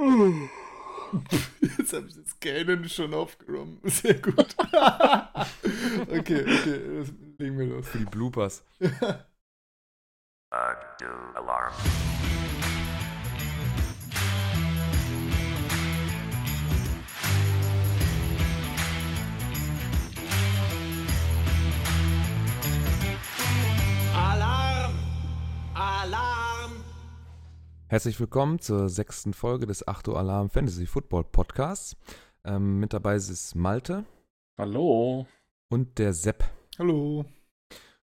Jetzt habe ich das Gähnen schon aufgenommen. Sehr gut. okay, okay, das legen wir los. Für die Bloopers. Alarm. Herzlich willkommen zur sechsten Folge des 8 Uhr Alarm Fantasy Football Podcasts. Ähm, mit dabei ist Malte. Hallo. Und der Sepp. Hallo.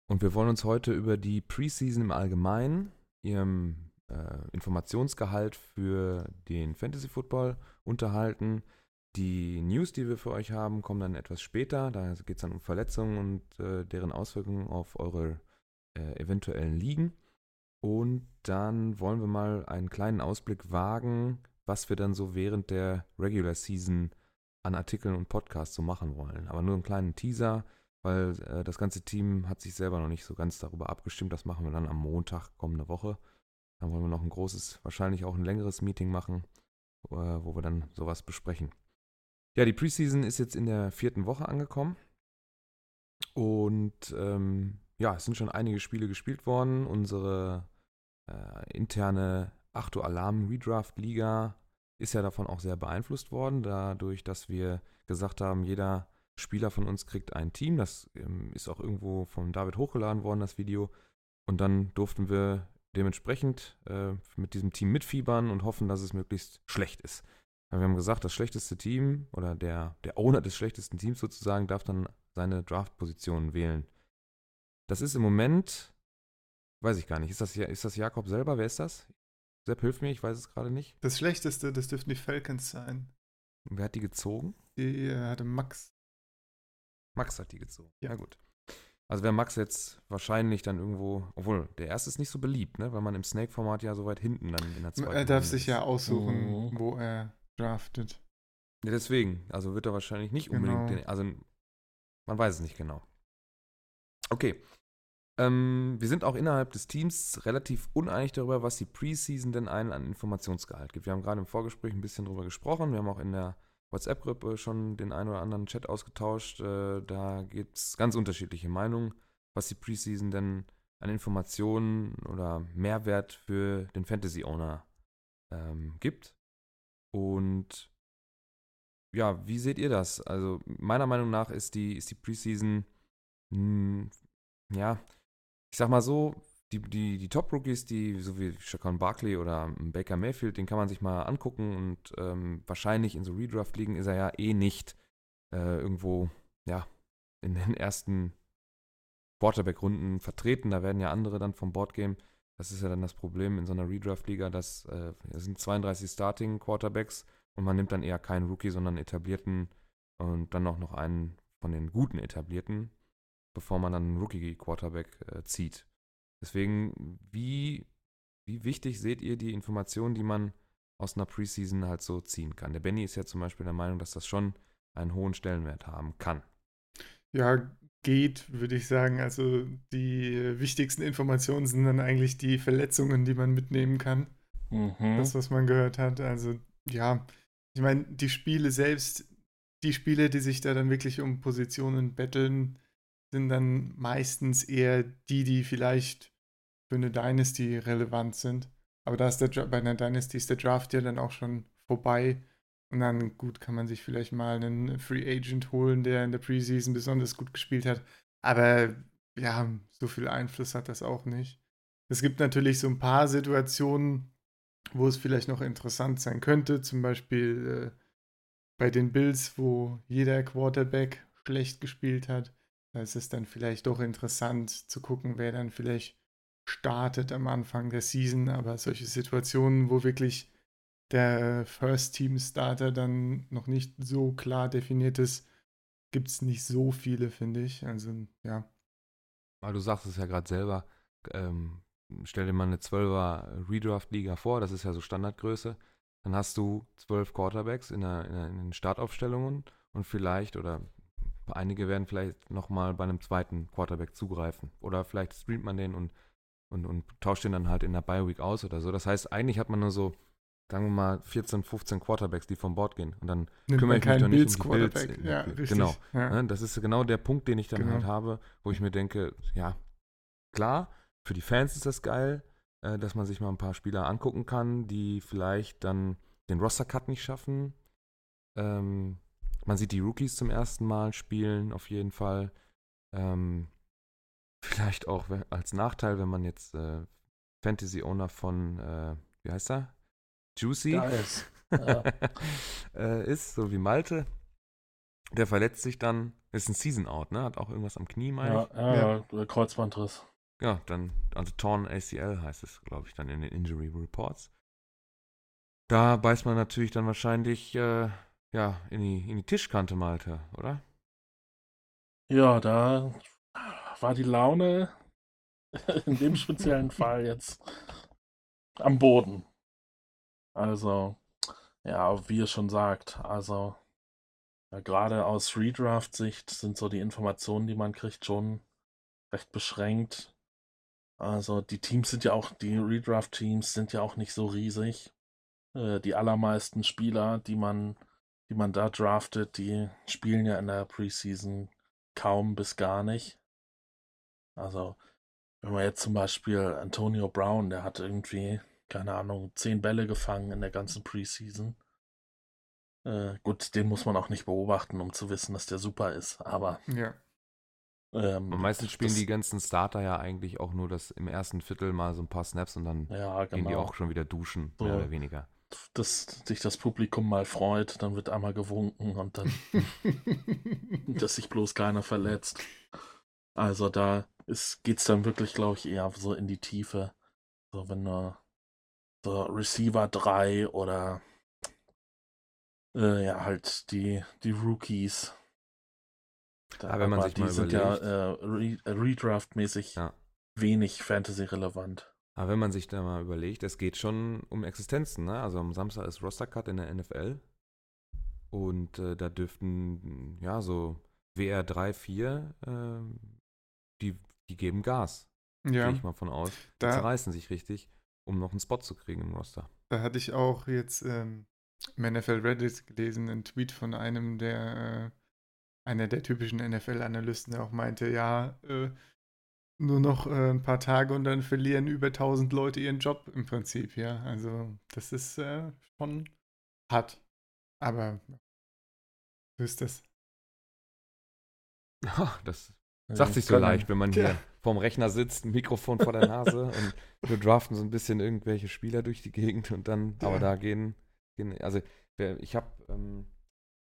Und wir wollen uns heute über die Preseason im Allgemeinen, ihrem äh, Informationsgehalt für den Fantasy Football unterhalten. Die News, die wir für euch haben, kommen dann etwas später. Da geht es dann um Verletzungen und äh, deren Auswirkungen auf eure äh, eventuellen Ligen. Und dann wollen wir mal einen kleinen Ausblick wagen, was wir dann so während der Regular Season an Artikeln und Podcasts so machen wollen. Aber nur einen kleinen Teaser, weil äh, das ganze Team hat sich selber noch nicht so ganz darüber abgestimmt. Das machen wir dann am Montag kommende Woche. Dann wollen wir noch ein großes, wahrscheinlich auch ein längeres Meeting machen, äh, wo wir dann sowas besprechen. Ja, die Preseason ist jetzt in der vierten Woche angekommen. Und ähm, ja, es sind schon einige Spiele gespielt worden. Unsere äh, interne Achto Alarm Redraft Liga ist ja davon auch sehr beeinflusst worden, dadurch, dass wir gesagt haben, jeder Spieler von uns kriegt ein Team. Das ähm, ist auch irgendwo von David hochgeladen worden, das Video. Und dann durften wir dementsprechend äh, mit diesem Team mitfiebern und hoffen, dass es möglichst schlecht ist. Wir haben gesagt, das schlechteste Team oder der, der Owner des schlechtesten Teams sozusagen darf dann seine Draft-Position wählen. Das ist im Moment Weiß ich gar nicht. Ist das, ist das Jakob selber? Wer ist das? Sepp, hilf mir, ich weiß es gerade nicht. Das Schlechteste, das dürften die Falcons sein. Und wer hat die gezogen? Die äh, hatte Max. Max hat die gezogen. Ja, gut. Also wäre Max jetzt wahrscheinlich dann irgendwo, obwohl der erste ist nicht so beliebt, ne? Weil man im Snake-Format ja so weit hinten dann in der zweiten Er darf Runde sich ist. ja aussuchen, oh. wo er draftet. Ja, deswegen. Also wird er wahrscheinlich nicht unbedingt genau. den, also man weiß es nicht genau. Okay, ähm, wir sind auch innerhalb des Teams relativ uneinig darüber, was die Preseason denn einen an Informationsgehalt gibt. Wir haben gerade im Vorgespräch ein bisschen darüber gesprochen. Wir haben auch in der WhatsApp-Gruppe schon den einen oder anderen Chat ausgetauscht. Äh, da gibt es ganz unterschiedliche Meinungen, was die Preseason denn an Informationen oder Mehrwert für den Fantasy-Owner ähm, gibt. Und ja, wie seht ihr das? Also meiner Meinung nach ist die, ist die Preseason mh, hm, ja, ich sag mal so, die, die, die Top-Rookies, die, so wie Shaquan Barkley oder Baker Mayfield, den kann man sich mal angucken und ähm, wahrscheinlich in so Redraft-Ligen ist er ja eh nicht äh, irgendwo, ja, in den ersten Quarterback-Runden vertreten. Da werden ja andere dann vom Boardgame. Das ist ja dann das Problem in so einer Redraft-Liga, dass äh, es sind 32 Starting-Quarterbacks und man nimmt dann eher keinen Rookie, sondern etablierten und dann auch noch einen von den guten etablierten bevor man dann einen Rookie-Quarterback äh, zieht. Deswegen, wie, wie wichtig seht ihr die Informationen, die man aus einer Preseason halt so ziehen kann? Der Benny ist ja zum Beispiel der Meinung, dass das schon einen hohen Stellenwert haben kann. Ja, geht, würde ich sagen. Also die wichtigsten Informationen sind dann eigentlich die Verletzungen, die man mitnehmen kann. Mhm. Das, was man gehört hat. Also ja, ich meine, die Spiele selbst, die Spiele, die sich da dann wirklich um Positionen betteln, sind dann meistens eher die, die vielleicht für eine Dynasty relevant sind. Aber da ist der, bei einer Dynasty ist der Draft ja dann auch schon vorbei. Und dann, gut, kann man sich vielleicht mal einen Free Agent holen, der in der Preseason besonders gut gespielt hat. Aber ja, so viel Einfluss hat das auch nicht. Es gibt natürlich so ein paar Situationen, wo es vielleicht noch interessant sein könnte. Zum Beispiel äh, bei den Bills, wo jeder Quarterback schlecht gespielt hat. Da ist es dann vielleicht doch interessant zu gucken, wer dann vielleicht startet am Anfang der Season. Aber solche Situationen, wo wirklich der First-Team-Starter dann noch nicht so klar definiert ist, gibt es nicht so viele, finde ich. Also, ja. Weil du sagst es ja gerade selber, ähm, stell dir mal eine 12er Redraft-Liga vor, das ist ja so Standardgröße. Dann hast du zwölf Quarterbacks in, der, in den Startaufstellungen und vielleicht oder Einige werden vielleicht nochmal bei einem zweiten Quarterback zugreifen. Oder vielleicht streamt man den und, und, und tauscht den dann halt in der Bye Week aus oder so. Das heißt, eigentlich hat man nur so sagen wir mal, 14, 15 Quarterbacks, die vom Bord gehen. Und dann Nimmt kümmere ich mich doch nicht um die Bills. Ja, richtig. Genau. Ja. Ne, das ist genau der Punkt, den ich dann genau. halt habe, wo ich mir denke, ja, klar, für die Fans ist das geil, äh, dass man sich mal ein paar Spieler angucken kann, die vielleicht dann den Roster-Cut nicht schaffen. Ähm, man sieht die Rookies zum ersten Mal spielen, auf jeden Fall. Ähm, vielleicht auch als Nachteil, wenn man jetzt äh, Fantasy-Owner von, äh, wie heißt er? Juicy ist. Ja. äh, ist, so wie Malte. Der verletzt sich dann, ist ein Season-Out, ne? Hat auch irgendwas am Knie, meine ja, ich. Ja, ja, Kreuzbandriss. Ja, dann, also Torn ACL heißt es, glaube ich, dann in den Injury Reports. Da beißt man natürlich dann wahrscheinlich, äh, ja, in die, in die Tischkante, Malte, oder? Ja, da war die Laune in dem speziellen Fall jetzt am Boden. Also, ja, wie ihr schon sagt, also ja, gerade aus Redraft-Sicht sind so die Informationen, die man kriegt, schon recht beschränkt. Also die Teams sind ja auch, die Redraft-Teams sind ja auch nicht so riesig. Äh, die allermeisten Spieler, die man, die man da draftet, die spielen ja in der Preseason kaum bis gar nicht. Also, wenn man jetzt zum Beispiel Antonio Brown, der hat irgendwie, keine Ahnung, zehn Bälle gefangen in der ganzen Preseason. Äh, gut, den muss man auch nicht beobachten, um zu wissen, dass der super ist, aber. Ja. Ähm, und meistens spielen das, die ganzen Starter ja eigentlich auch nur das im ersten Viertel mal so ein paar Snaps und dann ja, genau. gehen die genau. auch schon wieder duschen, so, mehr oder weniger. Dass sich das Publikum mal freut, dann wird einmal gewunken und dann, dass sich bloß keiner verletzt. Also da geht es dann wirklich, glaube ich, eher so in die Tiefe. So, wenn du so Receiver 3 oder äh, ja, halt die, die Rookies. Da, aber wenn man sich die mal sind überlegt, ja äh, Redraft-mäßig ja. wenig Fantasy-relevant. Aber wenn man sich da mal überlegt, es geht schon um Existenzen. Ne? Also am Samstag ist Roster-Cut in der NFL. Und äh, da dürften, ja, so WR 3, 4, äh, die, die geben Gas. Ja. Gehe ich mal von aus. Die da, zerreißen sich richtig, um noch einen Spot zu kriegen im Roster. Da hatte ich auch jetzt ähm, im NFL Reddit gelesen, einen Tweet von einem der, äh, einer der typischen NFL-Analysten, der auch meinte, ja, äh, nur noch äh, ein paar Tage und dann verlieren über 1000 Leute ihren Job im Prinzip, ja. Also das ist äh, schon hart. Aber so ist das. Oh, das sagt sich so leicht, wenn man hier ja. vorm Rechner sitzt, ein Mikrofon vor der Nase und wir draften so ein bisschen irgendwelche Spieler durch die Gegend und dann, ja. aber da gehen also ich habe, ähm,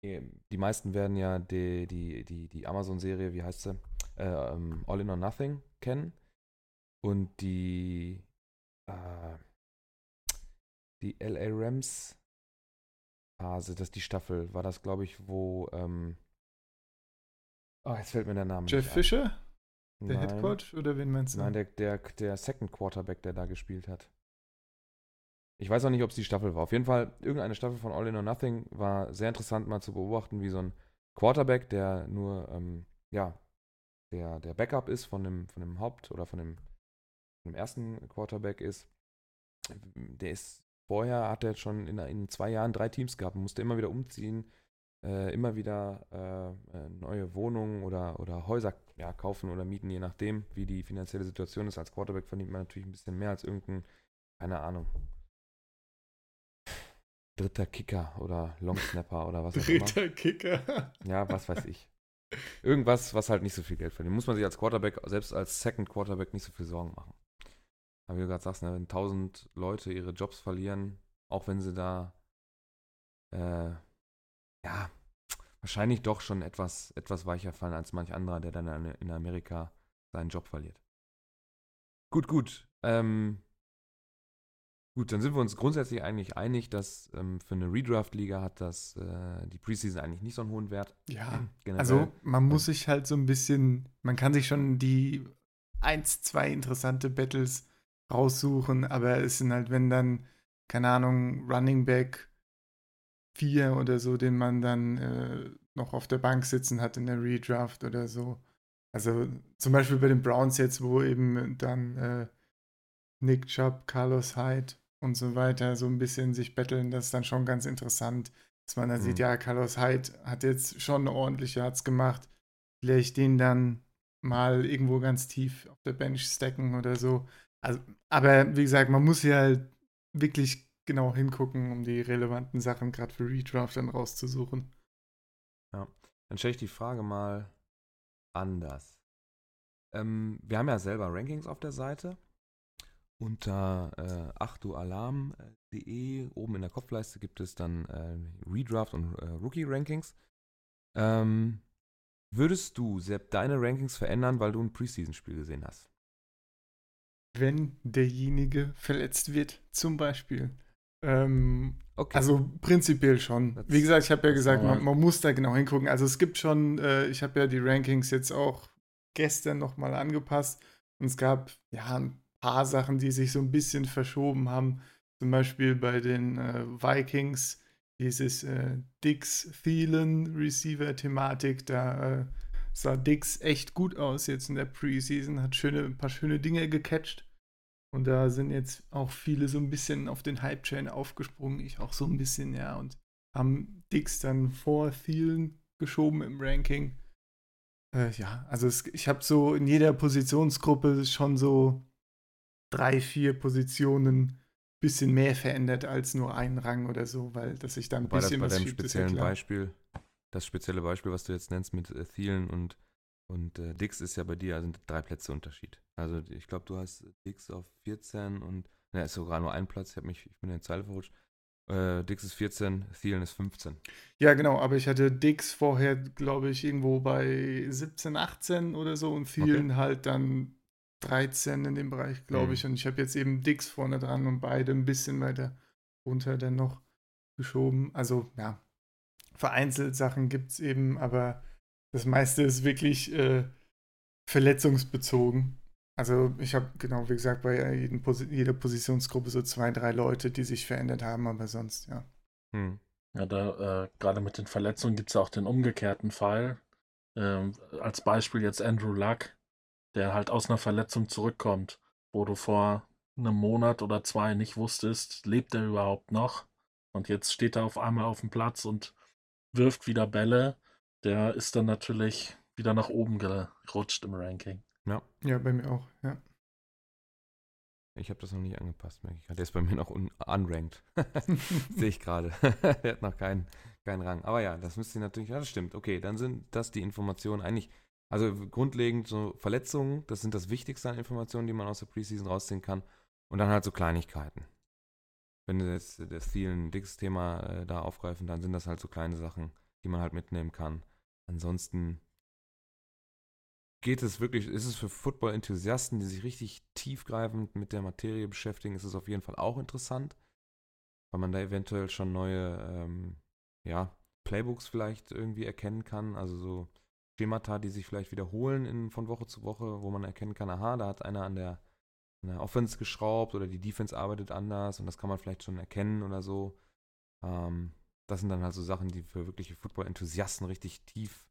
die meisten werden ja die, die, die, die Amazon-Serie, wie heißt sie, äh, ähm, All in or Nothing kennen. Und die, äh, die LA Rams Phase, das ist die Staffel, war das, glaube ich, wo, ähm, oh, jetzt fällt mir der Name Jeff Fisher? Der Head Coach oder wen meinst du? Nein, der, der, der Second Quarterback, der da gespielt hat. Ich weiß auch nicht, ob es die Staffel war. Auf jeden Fall, irgendeine Staffel von All in or Nothing war sehr interessant mal zu beobachten, wie so ein Quarterback, der nur, ähm, ja, der, der Backup ist von dem, von dem Haupt- oder von dem, von dem ersten Quarterback ist. Der ist, vorher hat er schon in, in zwei Jahren drei Teams gehabt, musste immer wieder umziehen, äh, immer wieder äh, äh, neue Wohnungen oder, oder Häuser ja, kaufen oder mieten, je nachdem, wie die finanzielle Situation ist. Als Quarterback verdient man natürlich ein bisschen mehr als irgendein, keine Ahnung, dritter Kicker oder Long Snapper oder was auch immer. Dritter Kicker. Ja, was weiß ich. Irgendwas, was halt nicht so viel Geld verdient. Muss man sich als Quarterback, selbst als Second Quarterback, nicht so viel Sorgen machen. Aber wie du gerade sagst, ne, wenn tausend Leute ihre Jobs verlieren, auch wenn sie da, äh, ja, wahrscheinlich doch schon etwas, etwas weicher fallen als manch anderer, der dann in Amerika seinen Job verliert. Gut, gut. Ähm, Gut, dann sind wir uns grundsätzlich eigentlich einig, dass ähm, für eine Redraft-Liga hat das äh, die Preseason eigentlich nicht so einen hohen Wert. Ja, generell. also man muss sich halt so ein bisschen, man kann sich schon die eins, zwei interessante Battles raussuchen, aber es sind halt, wenn dann, keine Ahnung, Running Back 4 oder so, den man dann äh, noch auf der Bank sitzen hat in der Redraft oder so. Also zum Beispiel bei den Browns jetzt, wo eben dann äh, Nick Chubb, Carlos Hyde und so weiter so ein bisschen sich betteln, das ist dann schon ganz interessant, dass man dann mhm. sieht, ja, Carlos Hyde hat jetzt schon eine ordentliche Yards gemacht, vielleicht den dann mal irgendwo ganz tief auf der Bench stacken oder so. Also, aber wie gesagt, man muss ja halt wirklich genau hingucken, um die relevanten Sachen gerade für Redraft dann rauszusuchen. Ja, dann stelle ich die Frage mal anders. Ähm, wir haben ja selber Rankings auf der Seite. Unter äh, achtualarm.de oben in der Kopfleiste gibt es dann äh, Redraft und äh, Rookie-Rankings. Ähm, würdest du, Sepp, deine Rankings verändern, weil du ein Preseason-Spiel gesehen hast? Wenn derjenige verletzt wird, zum Beispiel. Ähm, okay. Also prinzipiell schon. Wie gesagt, ich habe ja gesagt, man, man, muss da genau hingucken. Also es gibt schon, äh, ich habe ja die Rankings jetzt auch gestern nochmal angepasst und es gab ja ein paar Sachen, die sich so ein bisschen verschoben haben. Zum Beispiel bei den äh, Vikings dieses äh, Dix Thielen Receiver Thematik. Da äh, sah Dix echt gut aus jetzt in der Preseason, hat schöne, ein paar schöne Dinge gecatcht. Und da sind jetzt auch viele so ein bisschen auf den Hype-Chain aufgesprungen. Ich auch so ein bisschen, ja. Und haben Dix dann vor Thielen geschoben im Ranking. Äh, ja, also es, ich habe so in jeder Positionsgruppe schon so drei, vier Positionen bisschen mehr verändert als nur ein Rang oder so, weil dass ich da ein bisschen das bei deinem speziellen Beispiel, das spezielle Beispiel, was du jetzt nennst mit äh, Thielen und und äh, Dix ist ja bei dir, also drei Plätze Unterschied. Also ich glaube, du hast Dix auf 14 und, ne, ist sogar nur ein Platz, ich, mich, ich bin in der Zeile verrutscht. Äh, Dix ist 14, Thielen ist 15. Ja, genau, aber ich hatte Dix vorher, glaube ich, irgendwo bei 17, 18 oder so und Thielen okay. halt dann 13 in dem Bereich, glaube mhm. ich. Und ich habe jetzt eben Dix vorne dran und beide ein bisschen weiter runter dann noch geschoben. Also, ja, vereinzelt Sachen gibt es eben, aber das meiste ist wirklich äh, verletzungsbezogen. Also ich habe genau, wie gesagt, bei Posi jeder Positionsgruppe so zwei, drei Leute, die sich verändert haben, aber sonst, ja. Hm. Ja, da äh, gerade mit den Verletzungen gibt es auch den umgekehrten Fall. Ähm, als Beispiel jetzt Andrew Luck, der halt aus einer Verletzung zurückkommt, wo du vor einem Monat oder zwei nicht wusstest, lebt er überhaupt noch? Und jetzt steht er auf einmal auf dem Platz und wirft wieder Bälle. Der ist dann natürlich wieder nach oben gerutscht im Ranking. Ja. Ja, bei mir auch, ja. Ich habe das noch nicht angepasst, merke ich. Der ist bei mir noch un unranked. Sehe ich gerade. er hat noch keinen, keinen Rang. Aber ja, das müsste natürlich, ja, das stimmt. Okay, dann sind das die Informationen eigentlich, also grundlegend so Verletzungen, das sind das Wichtigste an Informationen, die man aus der Preseason rausziehen kann. Und dann halt so Kleinigkeiten. Wenn wir jetzt das vielen Dix-Thema äh, da aufgreifen, dann sind das halt so kleine Sachen, die man halt mitnehmen kann. Ansonsten geht es wirklich, ist es für Football-Enthusiasten, die sich richtig tiefgreifend mit der Materie beschäftigen, ist es auf jeden Fall auch interessant, weil man da eventuell schon neue, ähm, ja, Playbooks vielleicht irgendwie erkennen kann, also so Schemata, die sich vielleicht wiederholen in, von Woche zu Woche, wo man erkennen kann, aha, da hat einer an der, an der Offense geschraubt oder die Defense arbeitet anders und das kann man vielleicht schon erkennen oder so. Ähm, das sind dann halt so Sachen, die für wirkliche Football-Enthusiasten richtig tief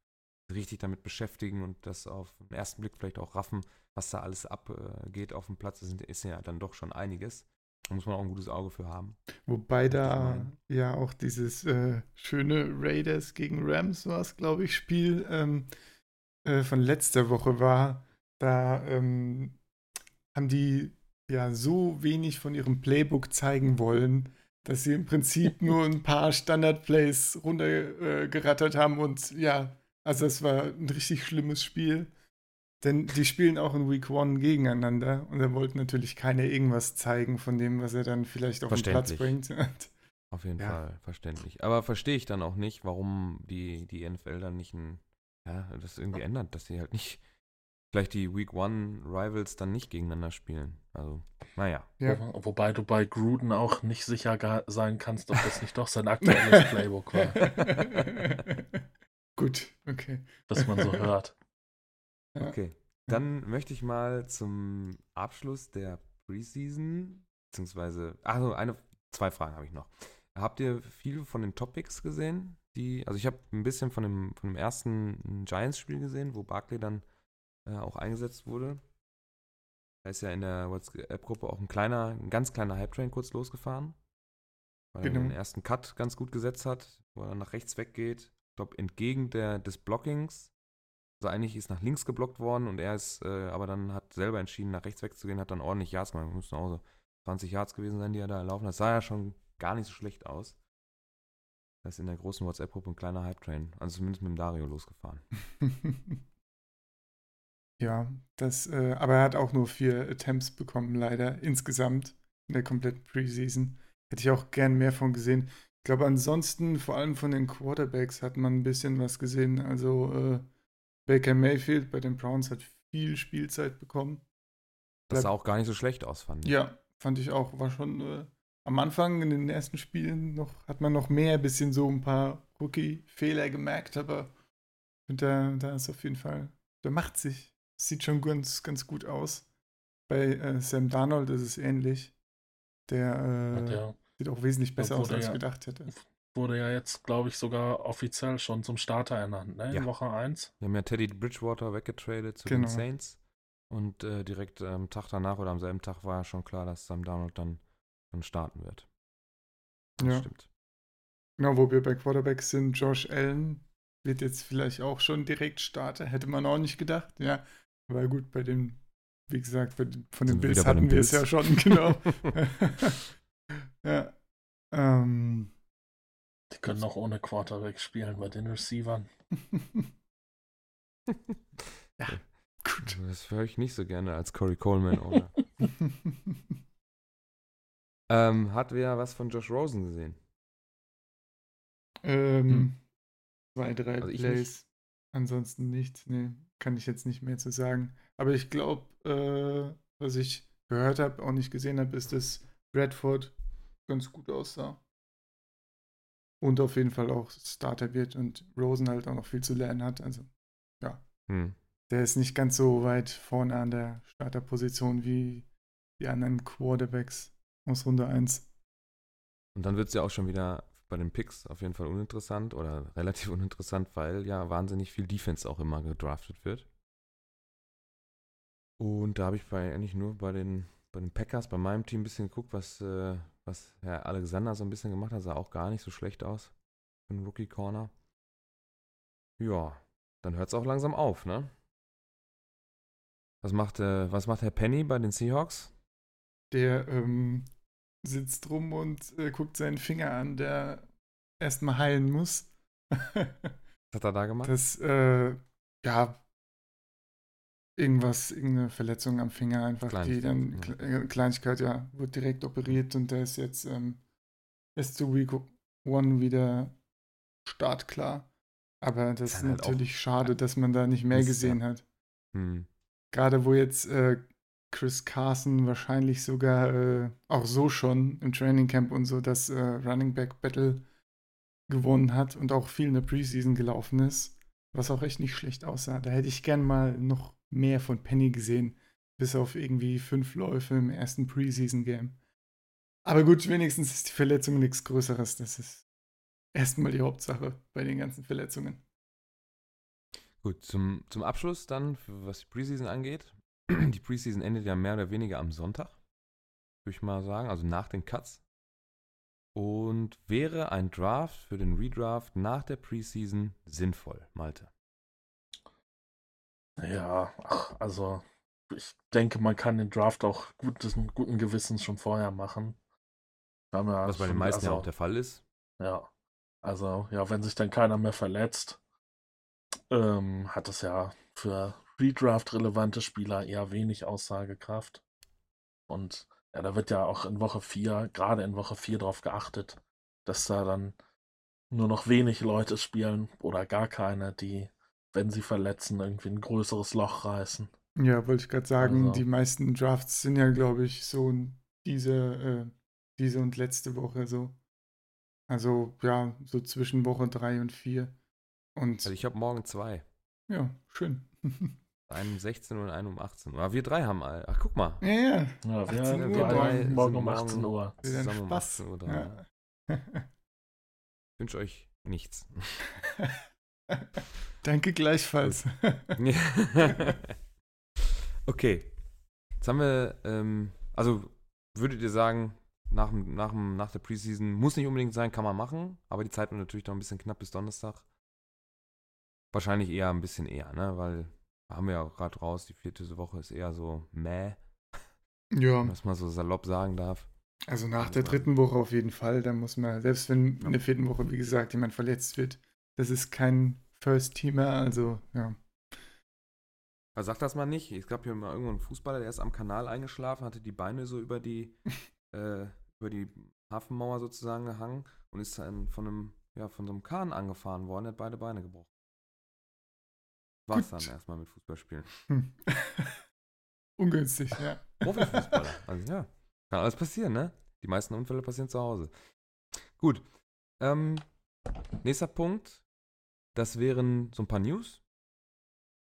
richtig damit beschäftigen und das auf den ersten Blick vielleicht auch raffen, was da alles abgeht auf dem Platz. Das ist ja dann doch schon einiges. Da muss man auch ein gutes Auge für haben. Wobei da ja auch dieses äh, schöne Raiders gegen Rams war es, glaube ich, Spiel ähm, äh, von letzter Woche war. Da ähm, haben die ja so wenig von ihrem Playbook zeigen wollen, dass sie im Prinzip nur ein paar Standard-Plays runtergerattert äh, haben und ja, also es war ein richtig schlimmes Spiel. Denn die spielen auch in Week One gegeneinander und da wollte natürlich keiner irgendwas zeigen von dem, was er dann vielleicht auf den Platz bringt. Auf jeden ja. Fall, verständlich. Aber verstehe ich dann auch nicht, warum die, die NFL dann nicht ein, ja, das irgendwie ändert, dass sie halt nicht vielleicht die Week One Rivals dann nicht gegeneinander spielen. Also, naja. Ja. Wo, wobei du bei Gruden auch nicht sicher sein kannst, ob das nicht doch sein aktuelles Playbook war. Gut, okay. Was man so hört. Okay. Dann möchte ich mal zum Abschluss der Preseason, beziehungsweise, also eine, zwei Fragen habe ich noch. Habt ihr viel von den Topics gesehen? Die, also ich habe ein bisschen von dem, von dem ersten Giants-Spiel gesehen, wo Barkley dann äh, auch eingesetzt wurde. Da ist ja in der WhatsApp-Gruppe auch ein kleiner, ein ganz kleiner Hype-Train kurz losgefahren. Weil genau. er den ersten Cut ganz gut gesetzt hat, wo er nach rechts weggeht. Ich glaube, entgegen der, des Blockings. Also eigentlich ist nach links geblockt worden und er ist, äh, aber dann hat selber entschieden, nach rechts wegzugehen, hat dann ordentlich Yards gemacht. Müssen auch so 20 Yards gewesen sein, die er da erlaufen hat. Das sah ja schon gar nicht so schlecht aus. Da ist in der großen WhatsApp-Gruppe ein kleiner Hype-Train, also zumindest mit dem Dario losgefahren. ja, das, äh, aber er hat auch nur vier Attempts bekommen, leider, insgesamt in der kompletten Preseason. Hätte ich auch gern mehr von gesehen. Ich glaube, ansonsten, vor allem von den Quarterbacks, hat man ein bisschen was gesehen. Also, äh, Baker Mayfield bei den Browns hat viel Spielzeit bekommen. Das sah auch gar nicht so schlecht aus, fand ich. Ja, fand ich auch. War schon äh, am Anfang in den ersten Spielen noch, hat man noch mehr ein bisschen so ein paar Rookie-Fehler gemerkt, aber da, da ist auf jeden Fall, der macht sich. Sieht schon ganz, ganz gut aus. Bei äh, Sam Darnold ist es ähnlich. Der, äh, der sieht auch wesentlich besser aus, als ich gedacht hätte. Wurde ja jetzt, glaube ich, sogar offiziell schon zum Starter ernannt, ne? In ja. Woche 1. Wir haben ja Teddy Bridgewater weggetradet zu genau. den Saints. Und äh, direkt am Tag danach oder am selben Tag war ja schon klar, dass Sam Darnold dann dann starten wird. Das ja. stimmt. Genau, wo wir bei Quarterbacks sind, Josh Allen wird jetzt vielleicht auch schon direkt Starter. Hätte man auch nicht gedacht, ja. Aber gut, bei den, wie gesagt, den, von den Bills hatten wir es ja schon, genau. ja. Ähm, Die können auch ohne Quarterback spielen bei den Receivern. ja, gut. Das höre ich nicht so gerne als Corey Coleman, oder? Ähm, hat wer was von Josh Rosen gesehen? Ähm, hm. zwei, drei also Plays. Nicht. Ansonsten nichts. Nee, kann ich jetzt nicht mehr zu sagen. Aber ich glaube, äh, was ich gehört habe, auch nicht gesehen habe, ist, dass Bradford ganz gut aussah. Und auf jeden Fall auch Starter wird und Rosen halt auch noch viel zu lernen hat. Also, ja. Hm. Der ist nicht ganz so weit vorne an der Starterposition wie die anderen Quarterbacks aus Runde 1. Und dann wird es ja auch schon wieder bei den Picks auf jeden Fall uninteressant oder relativ uninteressant, weil ja wahnsinnig viel Defense auch immer gedraftet wird. Und da habe ich bei eigentlich nur bei den, bei den Packers, bei meinem Team ein bisschen geguckt, was, äh, was Herr Alexander so ein bisschen gemacht hat. Sah auch gar nicht so schlecht aus für einen Rookie Corner. Ja, dann hört es auch langsam auf, ne? Was macht, äh, was macht Herr Penny bei den Seahawks? Der ähm, sitzt rum und äh, guckt seinen Finger an, der erstmal heilen muss. Was hat er da gemacht? Das, äh, ja, irgendwas, irgendeine Verletzung am Finger einfach, die dann, ja. Kleinigkeit, ja, wird direkt operiert und der ist jetzt ähm, ist zu Week One wieder startklar. Aber das ist halt natürlich schade, dass man da nicht mehr gesehen ja. hat. Hm. Gerade wo jetzt äh, Chris Carson wahrscheinlich sogar äh, auch so schon im Training Camp und so das äh, Running Back Battle gewonnen hat und auch viel in der Preseason gelaufen ist, was auch echt nicht schlecht aussah. Da hätte ich gern mal noch mehr von Penny gesehen, bis auf irgendwie fünf Läufe im ersten Preseason Game. Aber gut, wenigstens ist die Verletzung nichts Größeres. Das ist erstmal die Hauptsache bei den ganzen Verletzungen. Gut, zum, zum Abschluss dann, was die Preseason angeht. Die Preseason endet ja mehr oder weniger am Sonntag, würde ich mal sagen, also nach den Cuts. Und wäre ein Draft für den Redraft nach der Preseason sinnvoll, Malte? Ja, ach, also ich denke, man kann den Draft auch gutes, guten Gewissens schon vorher machen. Ja Was bei den meisten also, ja auch der Fall ist. Ja, also ja, wenn sich dann keiner mehr verletzt, ähm, hat es ja für Redraft-relevante Spieler eher wenig Aussagekraft. Und ja, da wird ja auch in Woche 4, gerade in Woche 4 darauf geachtet, dass da dann nur noch wenig Leute spielen oder gar keine, die, wenn sie verletzen, irgendwie ein größeres Loch reißen. Ja, wollte ich gerade sagen, also. die meisten Drafts sind ja, glaube ich, so diese, äh, diese und letzte Woche so. Also ja, so zwischen Woche 3 und 4. Und also ich habe morgen zwei. Ja, schön. Einen um 16 Uhr und einen um 18 Uhr. Aber wir drei haben all. Ach, guck mal. Ja, ja. ja wir, haben wir drei morgen um 18 Uhr. Zusammen um 18 Uhr dran. Ja. Ich wünsche euch nichts. Danke gleichfalls. okay. Jetzt haben wir, ähm, also würdet ihr sagen, nach, nach, nach der Preseason muss nicht unbedingt sein, kann man machen, aber die Zeit wird natürlich noch ein bisschen knapp bis Donnerstag. Wahrscheinlich eher ein bisschen eher, ne? Weil haben wir ja auch gerade raus, die vierte Woche ist eher so meh. Ja. Was man so salopp sagen darf. Also nach der dritten Woche auf jeden Fall, da muss man, selbst wenn in der vierten Woche, wie gesagt, jemand verletzt wird, das ist kein First-Teamer, also ja. Sag das mal nicht. Es gab hier mal irgendwo einen Fußballer, der ist am Kanal eingeschlafen, hatte die Beine so über die, äh, über die Hafenmauer sozusagen gehangen und ist dann von einem, ja, von so einem Kahn angefahren worden, hat beide Beine gebrochen. War es dann erstmal mit Fußballspielen. Hm. Ungünstig, ja. Profifußballer. Also ja, kann alles passieren, ne? Die meisten Unfälle passieren zu Hause. Gut. Ähm, nächster Punkt. Das wären so ein paar News.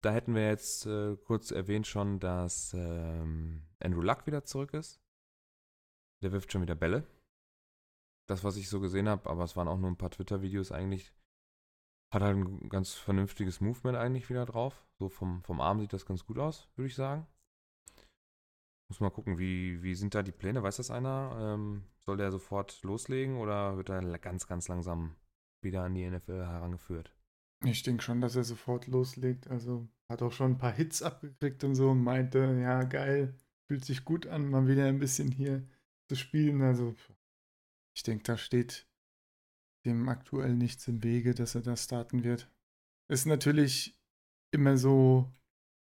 Da hätten wir jetzt äh, kurz erwähnt schon, dass ähm, Andrew Luck wieder zurück ist. Der wirft schon wieder Bälle. Das, was ich so gesehen habe, aber es waren auch nur ein paar Twitter-Videos eigentlich. Hat halt ein ganz vernünftiges Movement eigentlich wieder drauf. So vom, vom Arm sieht das ganz gut aus, würde ich sagen. Muss mal gucken, wie, wie sind da die Pläne? Weiß das einer? Ähm, soll der sofort loslegen oder wird er ganz, ganz langsam wieder an die NFL herangeführt? Ich denke schon, dass er sofort loslegt. Also hat auch schon ein paar Hits abgekriegt und so und meinte, ja, geil, fühlt sich gut an, mal wieder ein bisschen hier zu spielen. Also ich denke, da steht dem aktuell nichts im Wege, dass er da starten wird. Ist natürlich immer so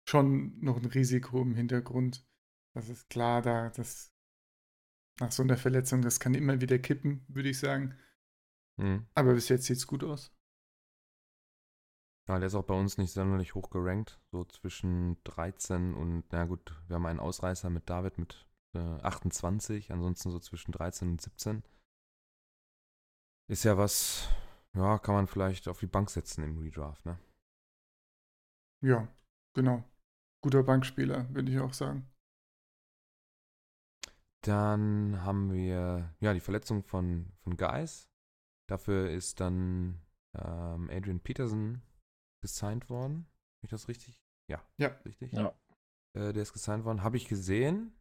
schon noch ein Risiko im Hintergrund. Das ist klar, da das nach so einer Verletzung, das kann immer wieder kippen, würde ich sagen. Mhm. Aber bis jetzt sieht es gut aus. Ja, der ist auch bei uns nicht sonderlich hoch gerankt. So zwischen 13 und, na gut, wir haben einen Ausreißer mit David mit äh, 28, ansonsten so zwischen 13 und 17. Ist ja was, ja, kann man vielleicht auf die Bank setzen im Redraft, ne? Ja, genau. Guter Bankspieler, würde ich auch sagen. Dann haben wir ja die Verletzung von, von Guys. Dafür ist dann ähm, Adrian Peterson gesigned worden. Habe ich das richtig? Ja. Ja. Richtig? Ja. Äh, der ist gesigned worden. Habe ich gesehen.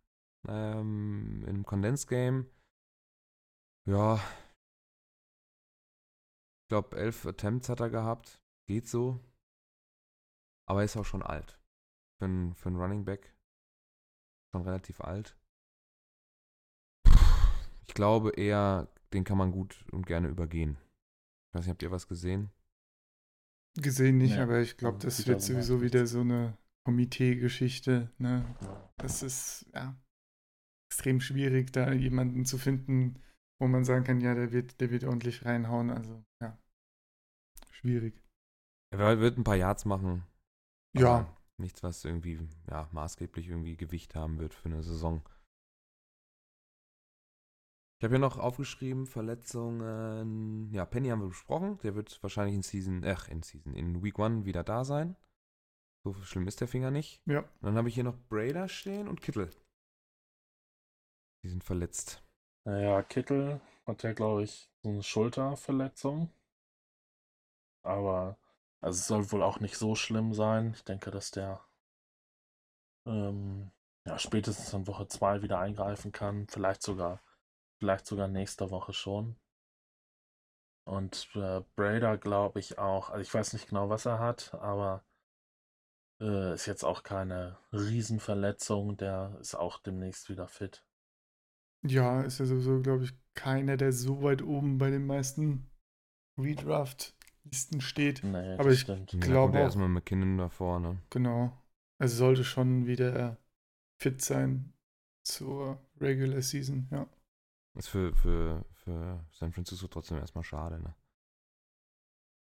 Ähm, Im Condensed Game. Ja. Ich glaube, elf Attempts hat er gehabt. Geht so. Aber er ist auch schon alt. Für einen für Running Back. Schon relativ alt. Ich glaube eher, den kann man gut und gerne übergehen. Ich weiß nicht, habt ihr was gesehen? Gesehen nicht, ja. aber ich glaube, das wird sowieso wieder so eine Komitee-Geschichte. Ne? Das ist ja extrem schwierig, da jemanden zu finden, wo man sagen kann, ja, der wird, der wird ordentlich reinhauen. Also ja, schwierig. Er wird ein paar Yards machen. Ja. Nichts, was irgendwie ja, maßgeblich irgendwie Gewicht haben wird für eine Saison. Ich habe hier noch aufgeschrieben, Verletzungen. Ja, Penny haben wir besprochen. Der wird wahrscheinlich in Season, ach, in Season, in Week 1 wieder da sein. So schlimm ist der Finger nicht. Ja. dann habe ich hier noch Brader stehen und Kittel. Die sind verletzt. Naja, Kittel hat ja, glaube ich, so eine Schulterverletzung. Aber also es soll wohl auch nicht so schlimm sein. Ich denke, dass der ähm, ja, spätestens in Woche 2 wieder eingreifen kann. Vielleicht sogar Vielleicht sogar nächste Woche schon. Und äh, Brader glaube ich auch. Also ich weiß nicht genau, was er hat, aber äh, ist jetzt auch keine Riesenverletzung. Der ist auch demnächst wieder fit. Ja, ist ja sowieso, glaube ich, keiner, der so weit oben bei den meisten Redraft-Listen steht. Nee, aber ich stimmt. glaube ja, erstmal McKinnon davor, ne? Genau. Also sollte schon wieder fit sein zur Regular Season, ja. Ist für, für, für San Francisco trotzdem erstmal schade, ne?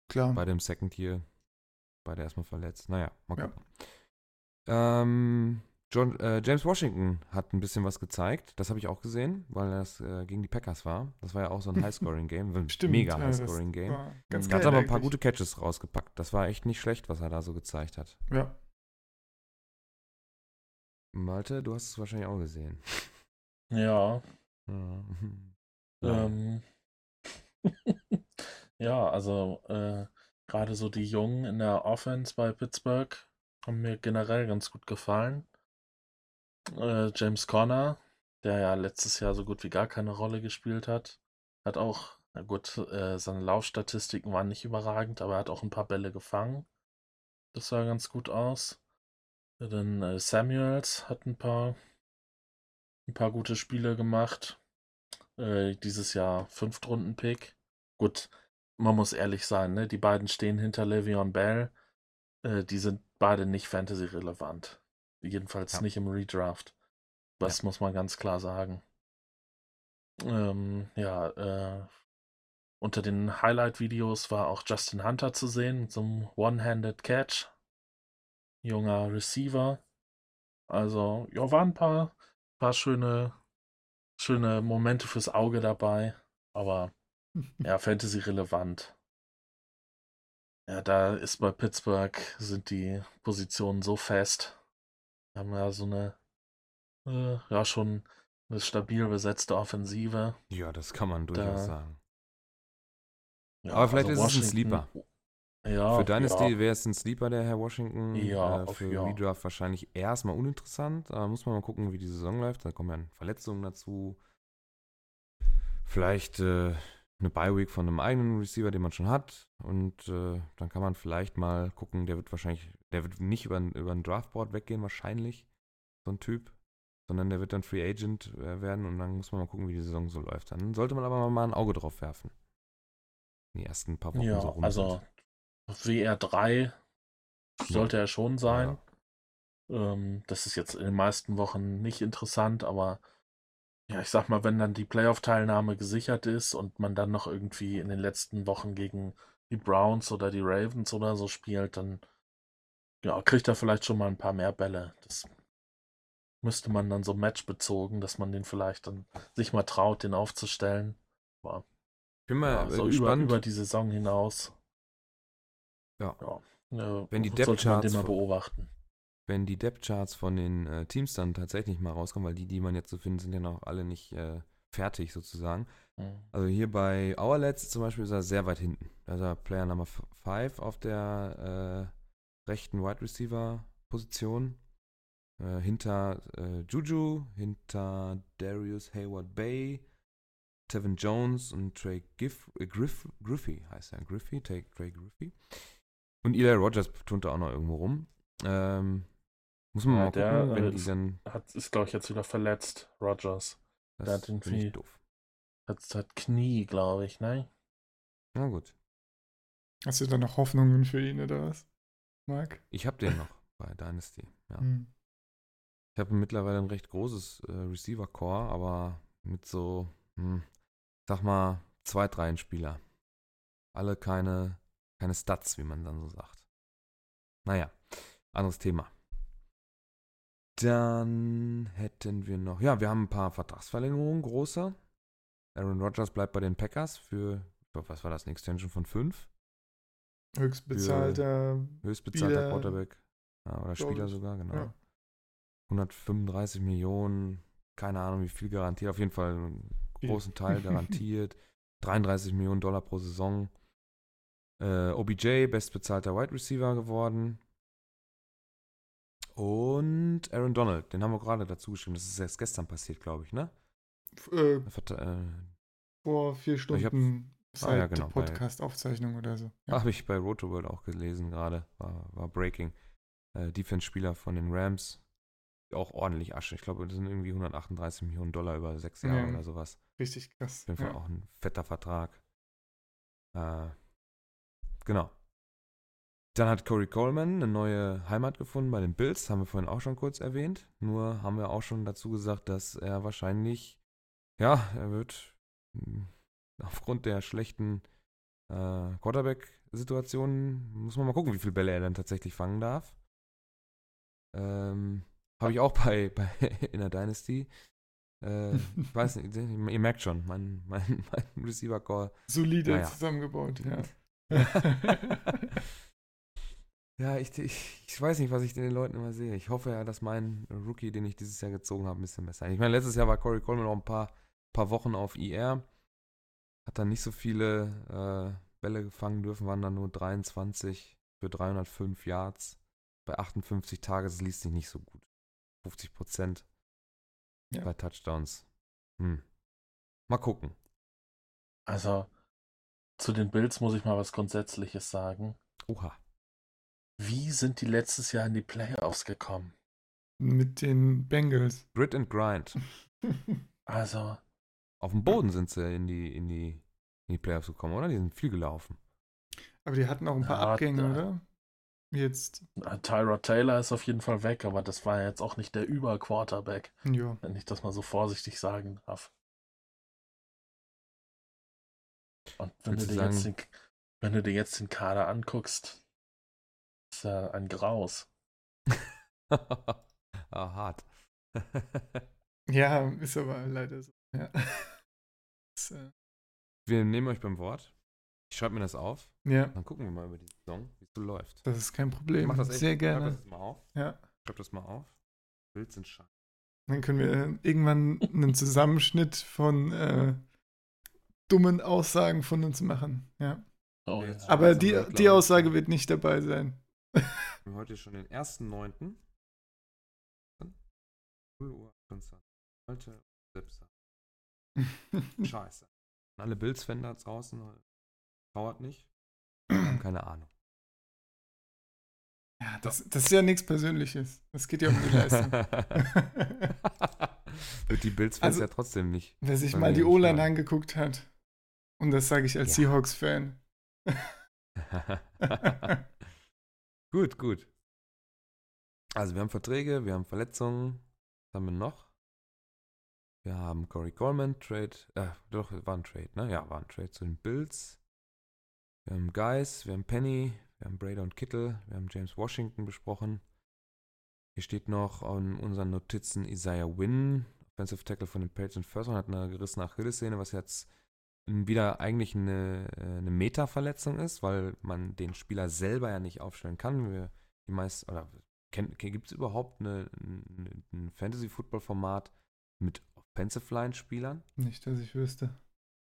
Klar. Bei dem Second Year, beide erstmal verletzt. Naja, mal gucken. Ja. Ähm, John, äh, James Washington hat ein bisschen was gezeigt. Das habe ich auch gesehen, weil das äh, gegen die Packers war. Das war ja auch so ein Highscoring-Game. Stimmt. Mega Highscoring-Game. Ganz geil. Hat aber ein paar gute Catches rausgepackt. Das war echt nicht schlecht, was er da so gezeigt hat. Ja. Malte, du hast es wahrscheinlich auch gesehen. Ja, Ähm, ja, also äh, gerade so die Jungen in der Offense bei Pittsburgh haben mir generell ganz gut gefallen. Äh, James Conner, der ja letztes Jahr so gut wie gar keine Rolle gespielt hat, hat auch, na gut, äh, seine Laufstatistiken waren nicht überragend, aber er hat auch ein paar Bälle gefangen. Das sah ganz gut aus. Dann äh, Samuels hat ein paar, ein paar gute Spiele gemacht. Äh, dieses Jahr Fünftrunden-Pick. Gut, man muss ehrlich sein, ne? Die beiden stehen hinter Le'Veon Bell. Äh, die sind beide nicht Fantasy-relevant. Jedenfalls ja. nicht im Redraft. Das ja. muss man ganz klar sagen. Ähm, ja, äh, unter den Highlight-Videos war auch Justin Hunter zu sehen mit so einem One-Handed Catch. Junger Receiver. Also, ja, waren ein paar, paar schöne, schöne Momente fürs Auge dabei. Aber ja, Fantasy-relevant. Ja, da ist bei Pittsburgh sind die Positionen so fest. Wir haben ja so eine, äh, ja, schon eine stabil besetzte Offensive. Ja, das kann man durchaus da, sagen. Ja, Aber vielleicht also ist es ein Sleeper. Ja, für deine ja. Wäre es ein Sleeper, der Herr Washington. Ja, äh, für ja. Redraft wahrscheinlich erstmal uninteressant. Aber muss man mal gucken, wie die Saison läuft. Da kommen ja Verletzungen dazu. Vielleicht äh, eine Bye-Week von einem eigenen Receiver, den man schon hat. Und äh, dann kann man vielleicht mal gucken, der wird wahrscheinlich, der wird nicht über, über ein Draftboard weggehen, wahrscheinlich. So ein Typ. Sondern der wird dann Free Agent äh, werden und dann muss man mal gucken, wie die Saison so läuft. Dann sollte man aber mal ein Auge drauf werfen. Die ersten paar Wochen ja, so rum. Also WR3 sollte ja. er schon sein. Ja. Ähm, das ist jetzt in den meisten Wochen nicht interessant, aber ja, ich sag mal, wenn dann die Playoff-Teilnahme gesichert ist und man dann noch irgendwie in den letzten Wochen gegen die Browns oder die Ravens oder so spielt, dann ja, kriegt er vielleicht schon mal ein paar mehr Bälle. Das müsste man dann so matchbezogen, dass man den vielleicht dann sich mal traut, den aufzustellen. Aber bin mal ja, so gespannt. Über, über die Saison hinaus. Ja. ja. Wenn die Depth Charts beobachten wenn die Depth-Charts von den äh, Teams dann tatsächlich mal rauskommen, weil die, die man jetzt so findet, sind ja noch alle nicht äh, fertig sozusagen. Mhm. Also hier bei Hourlets zum Beispiel ist er sehr weit hinten. Da ist er Player Nummer 5 auf der äh, rechten Wide Receiver Position. Äh, hinter äh, Juju, hinter Darius Hayward Bay, Tevin Jones und Trey Giff, äh, Griff, Griffey heißt er. Griffey, Trey, Trey Griffey. Und Eli Rogers tut da auch noch irgendwo rum. Ähm, muss man ja, mal der, gucken, wenn äh, die dann. Hat, ist, glaube ich, jetzt wieder verletzt, Rogers. Das der hat irgendwie. Doof. Hat, hat Knie, glaube ich, ne? Na gut. Hast du da noch Hoffnungen für ihn oder was, Marc? Ich habe den noch bei Dynasty, ja. Hm. Ich habe mittlerweile ein recht großes äh, Receiver-Core, aber mit so, hm, sag mal, zwei, drei Spieler. Alle keine, keine Stats, wie man dann so sagt. Naja, anderes Thema. Dann hätten wir noch, ja, wir haben ein paar Vertragsverlängerungen, große. Aaron Rodgers bleibt bei den Packers für, was war das, eine Extension von 5? Höchstbezahlter Höchstbezahlter Spieler, Quarterback. Ja, oder Spieler ich. sogar, genau. Ja. 135 Millionen, keine Ahnung, wie viel garantiert, auf jeden Fall einen großen Teil garantiert. 33 Millionen Dollar pro Saison. Äh, OBJ, bestbezahlter Wide Receiver geworden. Und Aaron Donald, den haben wir gerade dazu geschrieben. Das ist erst gestern passiert, glaube ich, ne? Äh, äh, vor vier Stunden seit ah, ja, genau, Podcast-Aufzeichnung oder so. Ja. Habe ich bei Rotoworld auch gelesen gerade. War, war Breaking. Äh, Defense-Spieler von den Rams. Auch ordentlich Asche. Ich glaube, das sind irgendwie 138 Millionen Dollar über sechs Jahre ja, oder sowas. Richtig krass. Auf jeden Fall auch ein fetter Vertrag. Äh, genau. Dann hat Corey Coleman eine neue Heimat gefunden bei den Bills, haben wir vorhin auch schon kurz erwähnt. Nur haben wir auch schon dazu gesagt, dass er wahrscheinlich, ja, er wird hm, aufgrund der schlechten äh, Quarterback-Situation, muss man mal gucken, wie viele Bälle er dann tatsächlich fangen darf. Ähm, Habe ich auch bei, bei in der Dynasty. Äh, ich weiß nicht, ihr merkt schon, mein, mein, mein Receiver-Core. Solide naja. zusammengebaut, ja. Ja, ich, ich, ich weiß nicht, was ich den Leuten immer sehe. Ich hoffe ja, dass mein Rookie, den ich dieses Jahr gezogen habe, ein bisschen besser ist. Ich meine, letztes Jahr war Corey Coleman noch ein paar, paar Wochen auf IR. Hat dann nicht so viele äh, Bälle gefangen dürfen, waren dann nur 23 für 305 Yards. Bei 58 Tagen, das liest sich nicht so gut. 50 Prozent. Ja. Bei Touchdowns. Hm. Mal gucken. Also, zu den Bills muss ich mal was Grundsätzliches sagen. Oha. Wie sind die letztes Jahr in die Playoffs gekommen? Mit den Bengals. Grit and Grind. also. Auf dem Boden sind sie in die, in die, in die Playoffs gekommen, oder? Die sind viel gelaufen. Aber die hatten auch ein paar ja, Abgänge, da, oder? Jetzt. Tyra Taylor ist auf jeden Fall weg, aber das war jetzt auch nicht der Über-Quarterback. Ja. Wenn ich das mal so vorsichtig sagen darf. Und wenn du, dir sagen, jetzt den, wenn du dir jetzt den Kader anguckst, ist ja ein Graus. ah, hart. ja, ist aber leider so. Ja. das, äh... Wir nehmen euch beim Wort. Ich schreibe mir das auf. Ja. Dann gucken wir mal über die Saison, wie es so läuft. Das ist kein Problem. Mach das echt, Sehr gerne. Schreib das mal auf. Ja. Schreib das mal auf. Bild sind scheiße. Dann können wir irgendwann einen Zusammenschnitt von äh, dummen Aussagen von uns machen. Ja. Oh. Aber die, die Aussage wird nicht dabei sein. Wir haben heute schon den 1.9. 0 Uhr 28. Heute selbst. Scheiße. Alle Bills-Fan da draußen trauert nicht. Keine Ahnung. Ja, das, das ist ja nichts Persönliches. Das geht ja um die Leistung. Wird die Bills-Fans also, ja trotzdem nicht. Wer sich mal die O-Line angeguckt hat, und das sage ich als ja. Seahawks-Fan. gut, gut. Also wir haben Verträge, wir haben Verletzungen. Was haben wir noch? Wir haben Corey Coleman, Trade, äh, doch, war ein Trade, ne? Ja, war ein Trade zu den Bills. Wir haben Guys, wir haben Penny, wir haben Brader und Kittle, wir haben James Washington besprochen. Hier steht noch an unseren Notizen Isaiah Wynn, Offensive Tackle von den Patriots First hat eine gerissene Achillessehne, was jetzt wieder eigentlich eine, äh, eine Meta-Verletzung ist, weil man den Spieler selber ja nicht aufstellen kann. Wir, die meisten, oder gibt es überhaupt eine, eine, ein Fantasy-Football-Format mit Offensive Line-Spielern? Nicht, dass ich wüsste.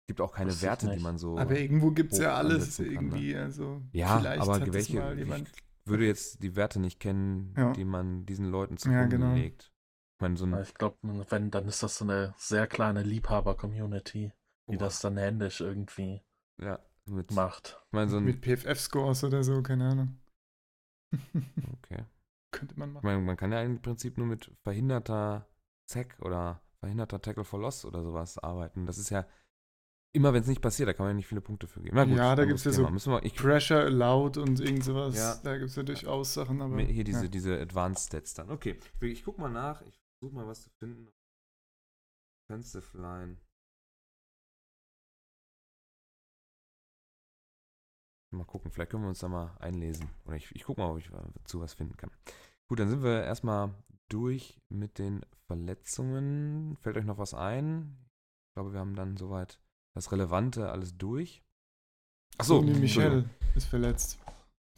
Gibt auch keine Werte, die man so. Aber irgendwo gibt es ja alles kann, irgendwie. Ne? Also ja, aber welche, ich würde jetzt die Werte nicht kennen, ja. die man diesen Leuten zugrunde ja, genau. legt. Ich, mein, so ich glaube, wenn, dann ist das so eine sehr kleine Liebhaber-Community die oh. das dann händisch irgendwie ja, mit, macht. Mein, so mit PFF-Scores oder so, keine Ahnung. okay. Könnte man machen. Ich meine, man kann ja im Prinzip nur mit verhinderter Zack oder verhinderter Tackle for Loss oder sowas arbeiten. Das ist ja immer, wenn es nicht passiert, da kann man ja nicht viele Punkte für geben. Gut, ja, da gibt es ja so wir, ich, Pressure Allowed und irgend sowas. Ja. Da gibt es ja durchaus Sachen, aber. Hier diese, ja. diese Advanced Stats dann. Okay, ich, ich guck mal nach. Ich versuche mal was zu finden. Offensive Line. Mal gucken, vielleicht können wir uns da mal einlesen. Oder ich, ich gucke mal, ob ich dazu was finden kann. Gut, dann sind wir erstmal durch mit den Verletzungen. Fällt euch noch was ein? Ich glaube, wir haben dann soweit das Relevante alles durch. Achso, Michel ist verletzt.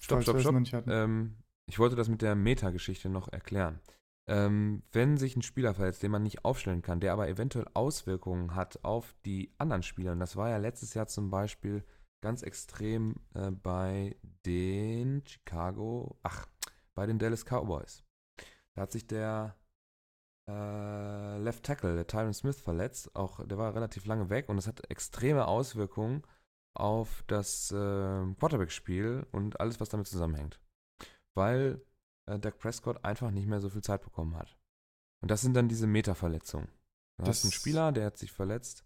Stopp, stopp, stopp. Ähm, ich wollte das mit der Meta-Geschichte noch erklären. Ähm, wenn sich ein Spieler verletzt, den man nicht aufstellen kann, der aber eventuell Auswirkungen hat auf die anderen Spieler, und das war ja letztes Jahr zum Beispiel ganz extrem äh, bei den Chicago, ach, bei den Dallas Cowboys. Da hat sich der äh, Left Tackle, der Tyron Smith, verletzt. Auch der war relativ lange weg und es hat extreme Auswirkungen auf das äh, Quarterback-Spiel und alles, was damit zusammenhängt. Weil äh, Dak Prescott einfach nicht mehr so viel Zeit bekommen hat. Und das sind dann diese Meta-Verletzungen. Du das hast einen Spieler, der hat sich verletzt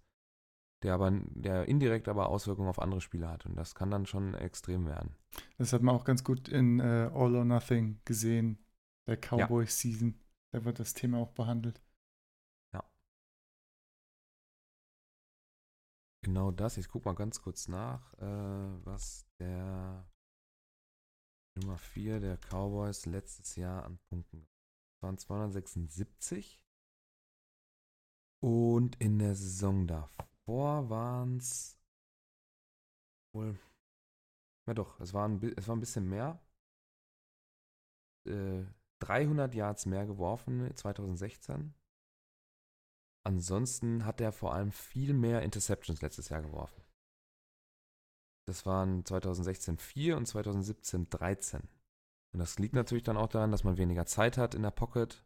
der aber der indirekt aber Auswirkungen auf andere Spieler hat. Und das kann dann schon extrem werden. Das hat man auch ganz gut in äh, All or Nothing gesehen, der Cowboy ja. Season. Da wird das Thema auch behandelt. Ja. Genau das. Ich gucke mal ganz kurz nach, äh, was der Nummer 4 der Cowboys letztes Jahr an Punkten. Waren 276. Und in der Saison davor davor waren es wohl. Ja doch, es war ein, es war ein bisschen mehr. Äh, 300 Yards mehr geworfen 2016. Ansonsten hat er vor allem viel mehr Interceptions letztes Jahr geworfen. Das waren 2016 4 und 2017 13. Und das liegt natürlich dann auch daran, dass man weniger Zeit hat in der Pocket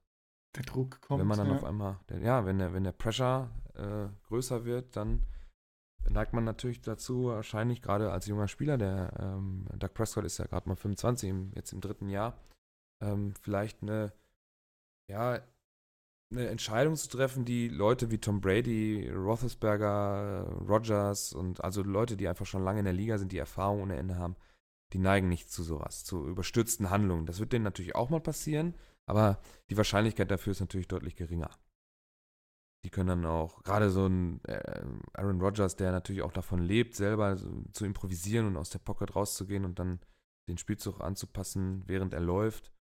der Druck kommt. Wenn man dann ja. auf einmal, ja, wenn der, wenn der Pressure äh, größer wird, dann neigt man natürlich dazu, wahrscheinlich gerade als junger Spieler, der ähm, Doug Prescott ist ja gerade mal 25, im, jetzt im dritten Jahr, ähm, vielleicht eine, ja, eine Entscheidung zu treffen, die Leute wie Tom Brady, Roethlisberger, Rogers und also Leute, die einfach schon lange in der Liga sind, die Erfahrung ohne Ende haben, die neigen nicht zu sowas, zu überstürzten Handlungen. Das wird denen natürlich auch mal passieren, aber die Wahrscheinlichkeit dafür ist natürlich deutlich geringer. Die können dann auch, gerade so ein äh, Aaron Rodgers, der natürlich auch davon lebt, selber zu improvisieren und aus der Pocket rauszugehen und dann den Spielzug anzupassen, während er läuft,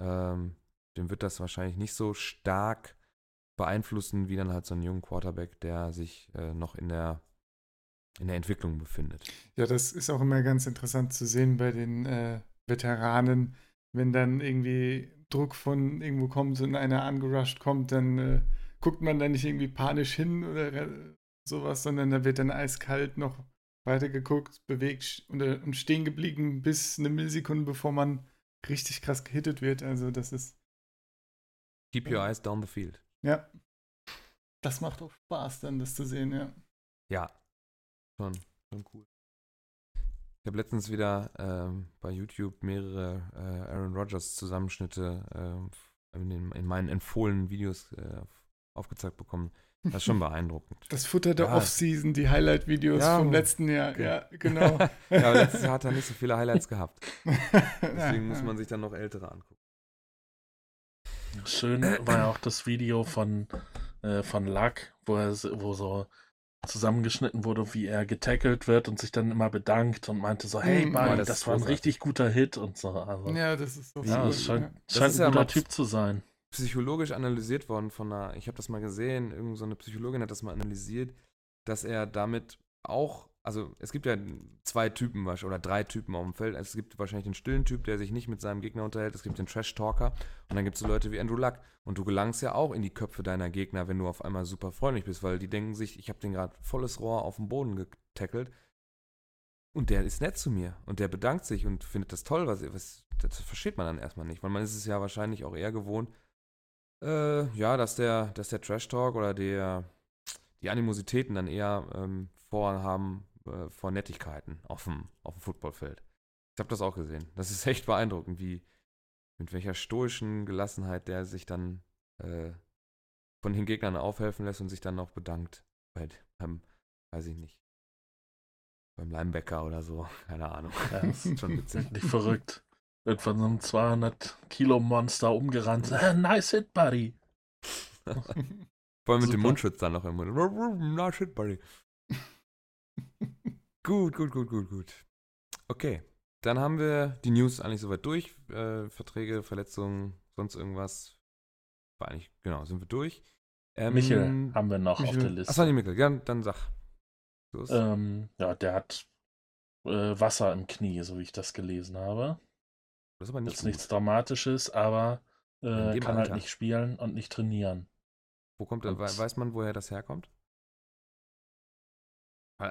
ähm, dem wird das wahrscheinlich nicht so stark beeinflussen, wie dann halt so ein junger Quarterback, der sich äh, noch in der, in der Entwicklung befindet. Ja, das ist auch immer ganz interessant zu sehen bei den äh, Veteranen, wenn dann irgendwie Druck von irgendwo kommt und einer angerusht kommt, dann äh, guckt man da nicht irgendwie panisch hin oder sowas, sondern da wird dann eiskalt noch weitergeguckt, bewegt und, äh, und stehen geblieben bis eine Millisekunde, bevor man richtig krass gehittet wird. Also das ist Keep your eyes down the field. Ja. Das macht auch Spaß, dann das zu sehen, ja. Ja. Schon, schon cool. Ich habe letztens wieder ähm, bei YouTube mehrere äh, Aaron Rodgers Zusammenschnitte äh, in, den, in, meinen empfohlenen Videos äh, aufgezeigt bekommen. Das ist schon beeindruckend. Das Futter der ja. Offseason, die Highlight-Videos ja, vom letzten Jahr. Okay. Ja, genau. ja, aber letztes Jahr hat er nicht so viele Highlights gehabt. Deswegen muss man sich dann noch ältere angucken. Schön war ja auch das Video von, äh, von Luck, wo, er, wo so zusammengeschnitten wurde, wie er getackelt wird und sich dann immer bedankt und meinte so, hey, Buddy, das, das war ein richtig guter Hit und so. Also, ja, das ist so ja, das scheint, ja. scheint das ein guter Typ zu sein. Psychologisch analysiert worden von einer, ich habe das mal gesehen, irgendeine so Psychologin hat das mal analysiert, dass er damit auch also es gibt ja zwei Typen oder drei Typen auf dem Feld. Es gibt wahrscheinlich den stillen Typ, der sich nicht mit seinem Gegner unterhält. Es gibt den Trash-Talker. Und dann gibt es so Leute wie Andrew Luck. Und du gelangst ja auch in die Köpfe deiner Gegner, wenn du auf einmal super freundlich bist, weil die denken sich, ich habe den gerade volles Rohr auf den Boden getackelt. Und der ist nett zu mir. Und der bedankt sich und findet das toll. Was, was, das versteht man dann erstmal nicht. Weil man ist es ja wahrscheinlich auch eher gewohnt, äh, ja, dass der, dass der Trash-Talk oder der, die Animositäten dann eher ähm, vorhaben, äh, vor Nettigkeiten auf dem, auf dem Footballfeld. Ich habe das auch gesehen. Das ist echt beeindruckend, wie mit welcher stoischen Gelassenheit der sich dann äh, von den Gegnern aufhelfen lässt und sich dann noch bedankt. Bei, beim, weiß ich nicht, beim Linebacker oder so. Keine Ahnung. Ja, das ist schon witzig. Nicht verrückt. Wird von so einem 200-Kilo-Monster umgerannt. nice hit, buddy. Vor allem mit Super. dem Mundschutz dann noch im Mund. nice hit, buddy. Gut, gut, gut, gut, gut. Okay, dann haben wir die News eigentlich soweit durch. Äh, Verträge, Verletzungen, sonst irgendwas. War eigentlich, genau, sind wir durch. Ähm, Michel haben wir noch Michel. auf der Liste. Achso, die Michel, ja, dann sag. Ähm, ja, der hat äh, Wasser im Knie, so wie ich das gelesen habe. Das ist aber nicht ist nichts Dramatisches, aber äh, kann halt Alter. halt nicht spielen und nicht trainieren. Wo kommt er? Weiß man, woher das herkommt?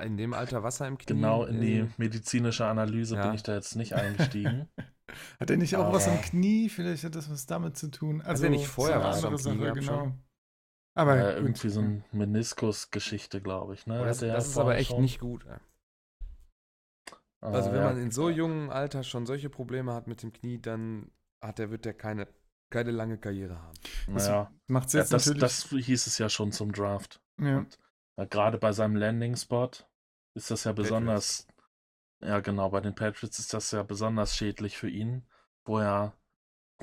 In dem Alter Wasser im Knie? Genau, in die äh, medizinische Analyse ja. bin ich da jetzt nicht eingestiegen. hat er nicht auch Aber was am Knie? Vielleicht hat das was damit zu tun. Also hat er nicht vorher was am Knie Sache, genau. Schon? Aber ja, irgendwie so eine Meniskus-Geschichte, glaube ich. Ne? Das, das ist aber echt schon. nicht gut. Also wenn ja. man in so jungem Alter schon solche Probleme hat mit dem Knie, dann hat der, wird der keine, keine lange Karriere haben. Naja, macht ja, das, das hieß es ja schon zum Draft. Ja. Und gerade bei seinem Landing-Spot ist das ja besonders, Patriots. ja genau, bei den Patriots ist das ja besonders schädlich für ihn, wo er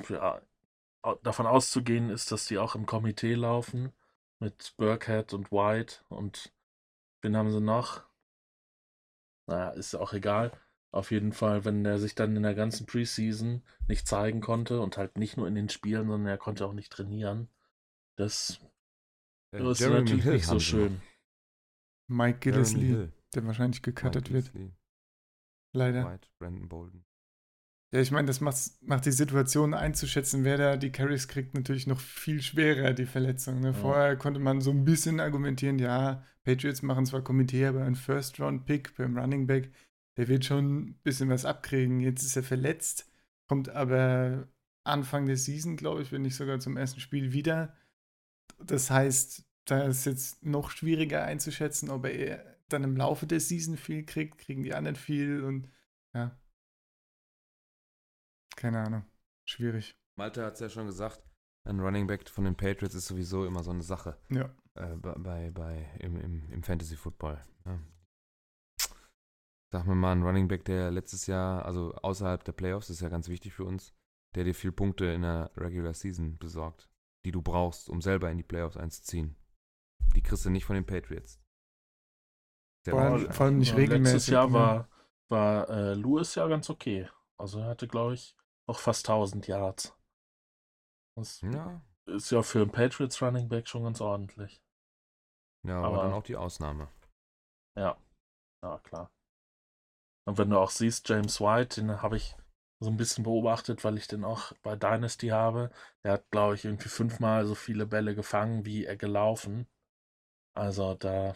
ja, davon auszugehen ist, dass die auch im Komitee laufen mit Burkhead und White und wen haben sie noch? Naja, ist auch egal. Auf jeden Fall, wenn er sich dann in der ganzen Preseason nicht zeigen konnte und halt nicht nur in den Spielen, sondern er konnte auch nicht trainieren, das äh, ist Jeremy natürlich Hill nicht so schön. Mike Gillisley, der wahrscheinlich gecuttet wird. Leider. White, Brandon Bolden. Ja, ich meine, das macht, macht die Situation einzuschätzen, wer da die Carries kriegt, natürlich noch viel schwerer, die Verletzung. Ne? Ja. Vorher konnte man so ein bisschen argumentieren, ja, Patriots machen zwar Komitee, aber ein First-Round-Pick beim Running Back, der wird schon ein bisschen was abkriegen. Jetzt ist er verletzt, kommt aber Anfang der Season, glaube ich, wenn nicht sogar zum ersten Spiel wieder. Das heißt, da ist jetzt noch schwieriger einzuschätzen, ob er dann im Laufe der Season viel kriegt, kriegen die anderen viel und ja. Keine Ahnung. Schwierig. Malte hat es ja schon gesagt, ein Running Back von den Patriots ist sowieso immer so eine Sache. Ja. Äh, bei, bei, im, im, im Fantasy Football. Ja. Sag mir mal, ein Running Back, der letztes Jahr, also außerhalb der Playoffs, ist ja ganz wichtig für uns, der dir viel Punkte in der Regular Season besorgt, die du brauchst, um selber in die Playoffs einzuziehen. Die kriegst du nicht von den Patriots. Vor allem, vor allem, nicht ja, regelmäßig. Letztes Jahr war, war äh, Lewis ja ganz okay. Also er hatte, glaube ich, auch fast 1000 Yards. Das ja. ist ja für einen Patriots Running Back schon ganz ordentlich. Ja, aber, aber dann auch die Ausnahme. Ja, ja, klar. Und wenn du auch siehst, James White, den habe ich so ein bisschen beobachtet, weil ich den auch bei Dynasty habe. Der hat, glaube ich, irgendwie fünfmal so viele Bälle gefangen, wie er gelaufen. Also da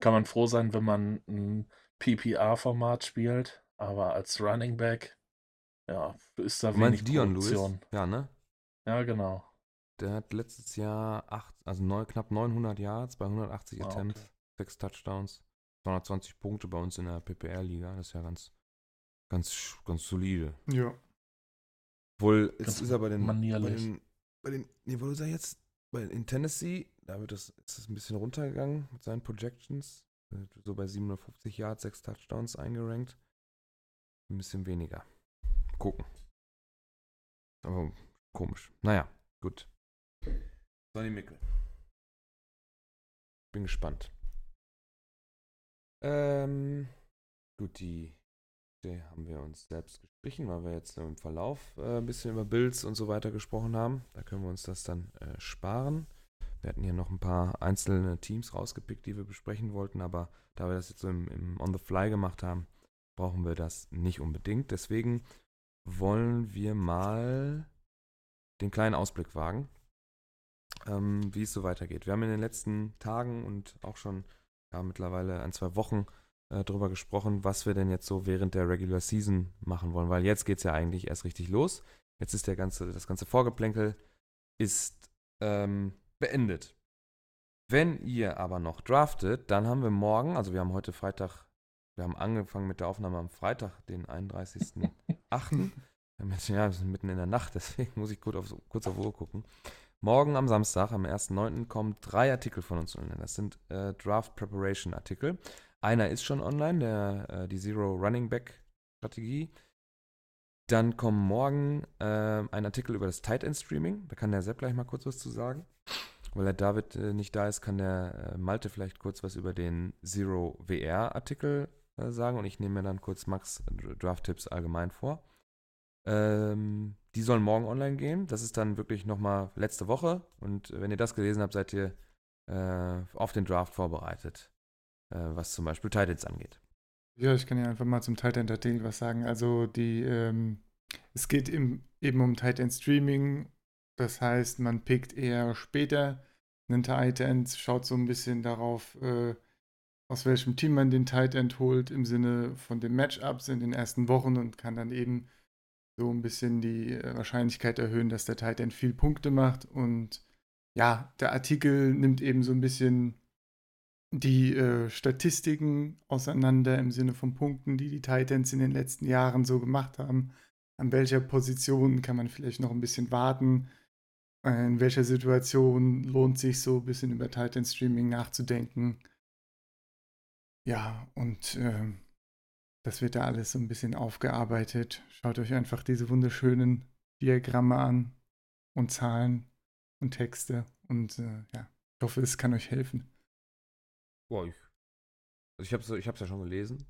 kann man froh sein, wenn man ein PPR-Format spielt, aber als Running Back, ja, ist da du wenig Dion Produktion. Lewis? Ja, ne? Ja, genau. Der hat letztes Jahr acht, also neun, knapp 900 Yards bei 180 ah, Attempts, okay. sechs Touchdowns, 220 Punkte bei uns in der PPR-Liga. Das ist ja ganz, ganz, ganz solide. Ja. Wohl, es ist aber den, bei den, bei den, nee, wo ist er jetzt? Bei, in Tennessee, da wird das, ist es ein bisschen runtergegangen mit seinen Projections. So bei 750 Yards, sechs Touchdowns eingerankt. Ein bisschen weniger. Gucken. Aber komisch. Naja, gut. Sonny Mickel. Bin gespannt. Ähm, gut, die, die haben wir uns selbst gestrichen, weil wir jetzt im Verlauf äh, ein bisschen über Builds und so weiter gesprochen haben. Da können wir uns das dann äh, sparen. Wir hatten hier noch ein paar einzelne Teams rausgepickt, die wir besprechen wollten, aber da wir das jetzt so im, im On the Fly gemacht haben, brauchen wir das nicht unbedingt. Deswegen wollen wir mal den kleinen Ausblick wagen, ähm, wie es so weitergeht. Wir haben in den letzten Tagen und auch schon ja, mittlerweile ein, zwei Wochen äh, darüber gesprochen, was wir denn jetzt so während der Regular Season machen wollen, weil jetzt geht es ja eigentlich erst richtig los. Jetzt ist der ganze, das ganze Vorgeplänkel ist ähm, beendet. Wenn ihr aber noch draftet, dann haben wir morgen, also wir haben heute Freitag, wir haben angefangen mit der Aufnahme am Freitag, den 31.08. ja, wir sind mitten in der Nacht, deswegen muss ich kurz auf, kurz auf Uhr gucken. Morgen am Samstag, am 1.9., kommen drei Artikel von uns online. Das sind äh, Draft Preparation Artikel. Einer ist schon online, der, äh, die Zero Running Back Strategie. Dann kommt morgen äh, ein Artikel über das Tight End Streaming. Da kann der Sepp gleich mal kurz was zu sagen. Weil der David äh, nicht da ist, kann der äh, Malte vielleicht kurz was über den Zero VR Artikel äh, sagen. Und ich nehme mir dann kurz Max Draft Tipps allgemein vor. Ähm, die sollen morgen online gehen. Das ist dann wirklich nochmal letzte Woche. Und wenn ihr das gelesen habt, seid ihr auf den Draft vorbereitet, was zum Beispiel Titans angeht. Ja, ich kann ja einfach mal zum Titan Artikel was sagen. Also die, ähm, es geht im, eben um Titan Streaming. Das heißt, man pickt eher später einen Titan, schaut so ein bisschen darauf, äh, aus welchem Team man den Titan holt im Sinne von den Matchups in den ersten Wochen und kann dann eben so ein bisschen die äh, Wahrscheinlichkeit erhöhen, dass der Titan viel Punkte macht. Und ja, der Artikel nimmt eben so ein bisschen die äh, Statistiken auseinander im Sinne von Punkten, die die Titans in den letzten Jahren so gemacht haben. An welcher Position kann man vielleicht noch ein bisschen warten? In welcher Situation lohnt sich so ein bisschen über Titan Streaming nachzudenken? Ja, und äh, das wird da alles so ein bisschen aufgearbeitet. Schaut euch einfach diese wunderschönen Diagramme an und Zahlen und Texte. Und äh, ja, ich hoffe, es kann euch helfen. Boah, ich, also ich habe es ich ja schon gelesen.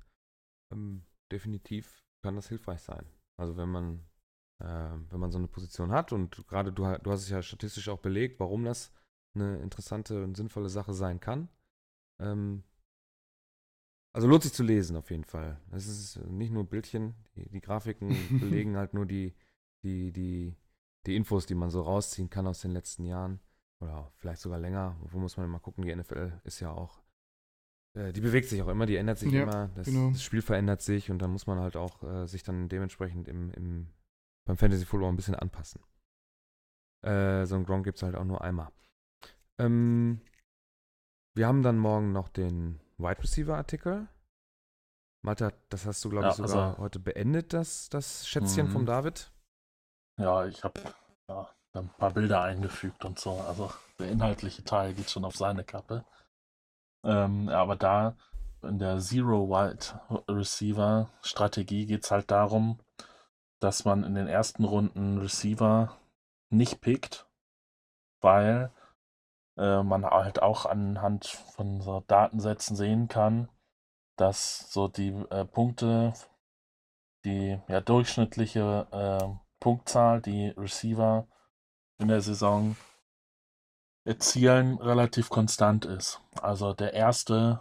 Ähm, definitiv kann das hilfreich sein. Also wenn man, wenn man so eine Position hat und gerade du, du hast es ja statistisch auch belegt, warum das eine interessante und sinnvolle Sache sein kann. Ähm, also lohnt sich zu lesen auf jeden Fall. Es ist nicht nur Bildchen, die, die Grafiken belegen halt nur die, die, die, die Infos, die man so rausziehen kann aus den letzten Jahren. Oder vielleicht sogar länger. Wo muss man mal gucken, die NFL ist ja auch, äh, die bewegt sich auch immer, die ändert sich ja, immer. Das, genau. das, Spiel verändert sich und dann muss man halt auch äh, sich dann dementsprechend im, im, beim Fantasy Football ein bisschen anpassen. Äh, so ein Gronk gibt es halt auch nur einmal. Ähm, wir haben dann morgen noch den Wide Receiver Artikel. Malta, das hast du, glaube ja, ich, sogar also, heute beendet, das, das Schätzchen vom mhm. David. Ja, ich habe ja, ein paar Bilder eingefügt und so. Also der inhaltliche Teil geht schon auf seine Kappe. Ähm, aber da in der Zero Wide Receiver Strategie geht es halt darum, dass man in den ersten Runden Receiver nicht pickt, weil äh, man halt auch anhand von so Datensätzen sehen kann, dass so die äh, Punkte, die ja durchschnittliche äh, Punktzahl, die Receiver in der Saison erzielen, relativ konstant ist. Also der erste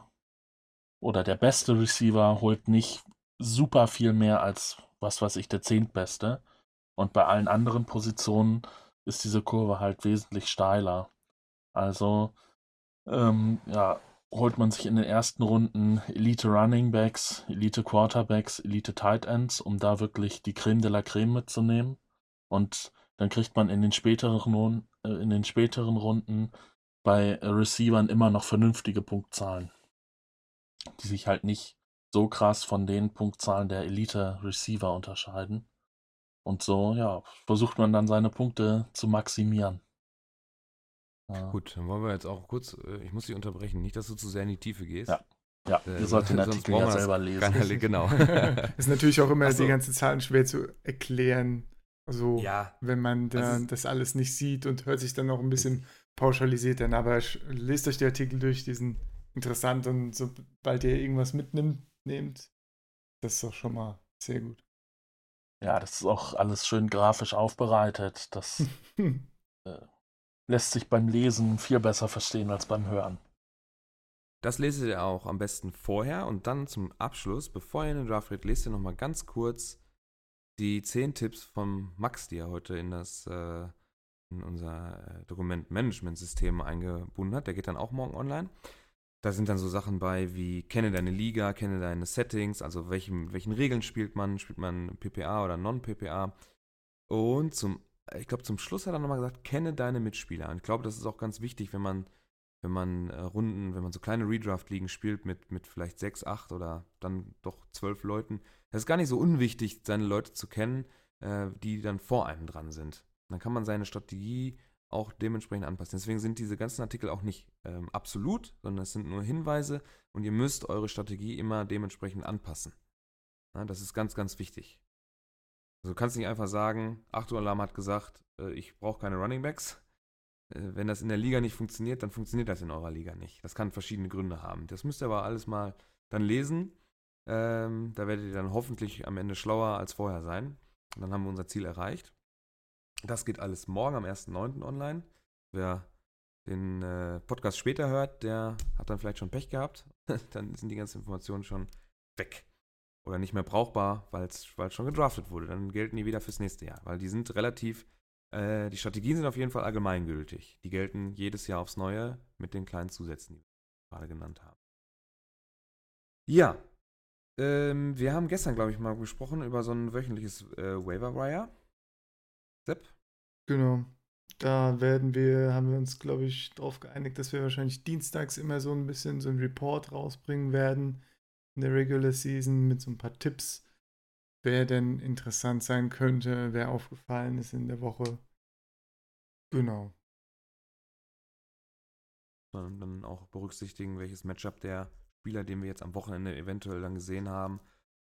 oder der beste Receiver holt nicht super viel mehr als was weiß ich, der zehntbeste. Und bei allen anderen Positionen ist diese Kurve halt wesentlich steiler. Also, ähm, ja, holt man sich in den ersten Runden Elite Running Backs, Elite Quarterbacks, Elite Tight Ends, um da wirklich die Creme de la Creme mitzunehmen. Und dann kriegt man in den späteren, äh, in den späteren Runden bei Receivern immer noch vernünftige Punktzahlen, die sich halt nicht so krass von den Punktzahlen der Elite Receiver unterscheiden. Und so, ja, versucht man dann seine Punkte zu maximieren. Ja. Gut, dann wollen wir jetzt auch kurz, äh, ich muss dich unterbrechen, nicht, dass du zu sehr in die Tiefe gehst. Ja, ja äh, ihr sollt den Artikel ja selber lesen. Keine, genau. ist natürlich auch immer so. die ganzen Zahlen schwer zu erklären. Also, ja. wenn man da, also, das alles nicht sieht und hört sich dann auch ein bisschen pauschalisiert an. Aber lest euch die Artikel durch, die sind interessant und sobald ihr irgendwas mitnimmt, nehmt, das ist doch schon mal sehr gut. Ja, das ist auch alles schön grafisch aufbereitet. Das äh, lässt sich beim Lesen viel besser verstehen als beim Hören. Das lest ihr auch am besten vorher und dann zum Abschluss, bevor ihr in den Draft redet, lest ihr nochmal ganz kurz die 10 Tipps von Max, die er heute in das äh, in unser äh, Dokumentmanagementsystem eingebunden hat. Der geht dann auch morgen online. Da sind dann so Sachen bei wie kenne deine Liga, kenne deine Settings, also welchen, welchen Regeln spielt man, spielt man PPA oder Non-PPA. Und zum, ich glaube, zum Schluss hat er nochmal gesagt, kenne deine Mitspieler. Und ich glaube, das ist auch ganz wichtig, wenn man, wenn man äh, Runden, wenn man so kleine Redraft-Ligen spielt mit, mit vielleicht sechs, acht oder dann doch zwölf Leuten. Das ist gar nicht so unwichtig, seine Leute zu kennen, äh, die dann vor einem dran sind. Dann kann man seine Strategie auch dementsprechend anpassen. Deswegen sind diese ganzen Artikel auch nicht ähm, absolut, sondern es sind nur Hinweise und ihr müsst eure Strategie immer dementsprechend anpassen. Ja, das ist ganz, ganz wichtig. Also du kannst nicht einfach sagen, Achtung Alarm hat gesagt, äh, ich brauche keine Running Backs. Äh, wenn das in der Liga nicht funktioniert, dann funktioniert das in eurer Liga nicht. Das kann verschiedene Gründe haben. Das müsst ihr aber alles mal dann lesen. Ähm, da werdet ihr dann hoffentlich am Ende schlauer als vorher sein. Und dann haben wir unser Ziel erreicht. Das geht alles morgen am 1.9. online. Wer den äh, Podcast später hört, der hat dann vielleicht schon Pech gehabt. dann sind die ganzen Informationen schon weg. Oder nicht mehr brauchbar, weil es schon gedraftet wurde. Dann gelten die wieder fürs nächste Jahr. Weil die sind relativ, äh, die Strategien sind auf jeden Fall allgemeingültig. Die gelten jedes Jahr aufs Neue mit den kleinen Zusätzen, die wir gerade genannt haben. Ja, ähm, wir haben gestern, glaube ich, mal gesprochen über so ein wöchentliches äh, Waiver Wire. Sepp? Genau. Da werden wir, haben wir uns, glaube ich, darauf geeinigt, dass wir wahrscheinlich dienstags immer so ein bisschen so ein Report rausbringen werden in der Regular Season mit so ein paar Tipps, wer denn interessant sein könnte, wer aufgefallen ist in der Woche. Genau. Dann auch berücksichtigen, welches Matchup der Spieler, den wir jetzt am Wochenende eventuell dann gesehen haben,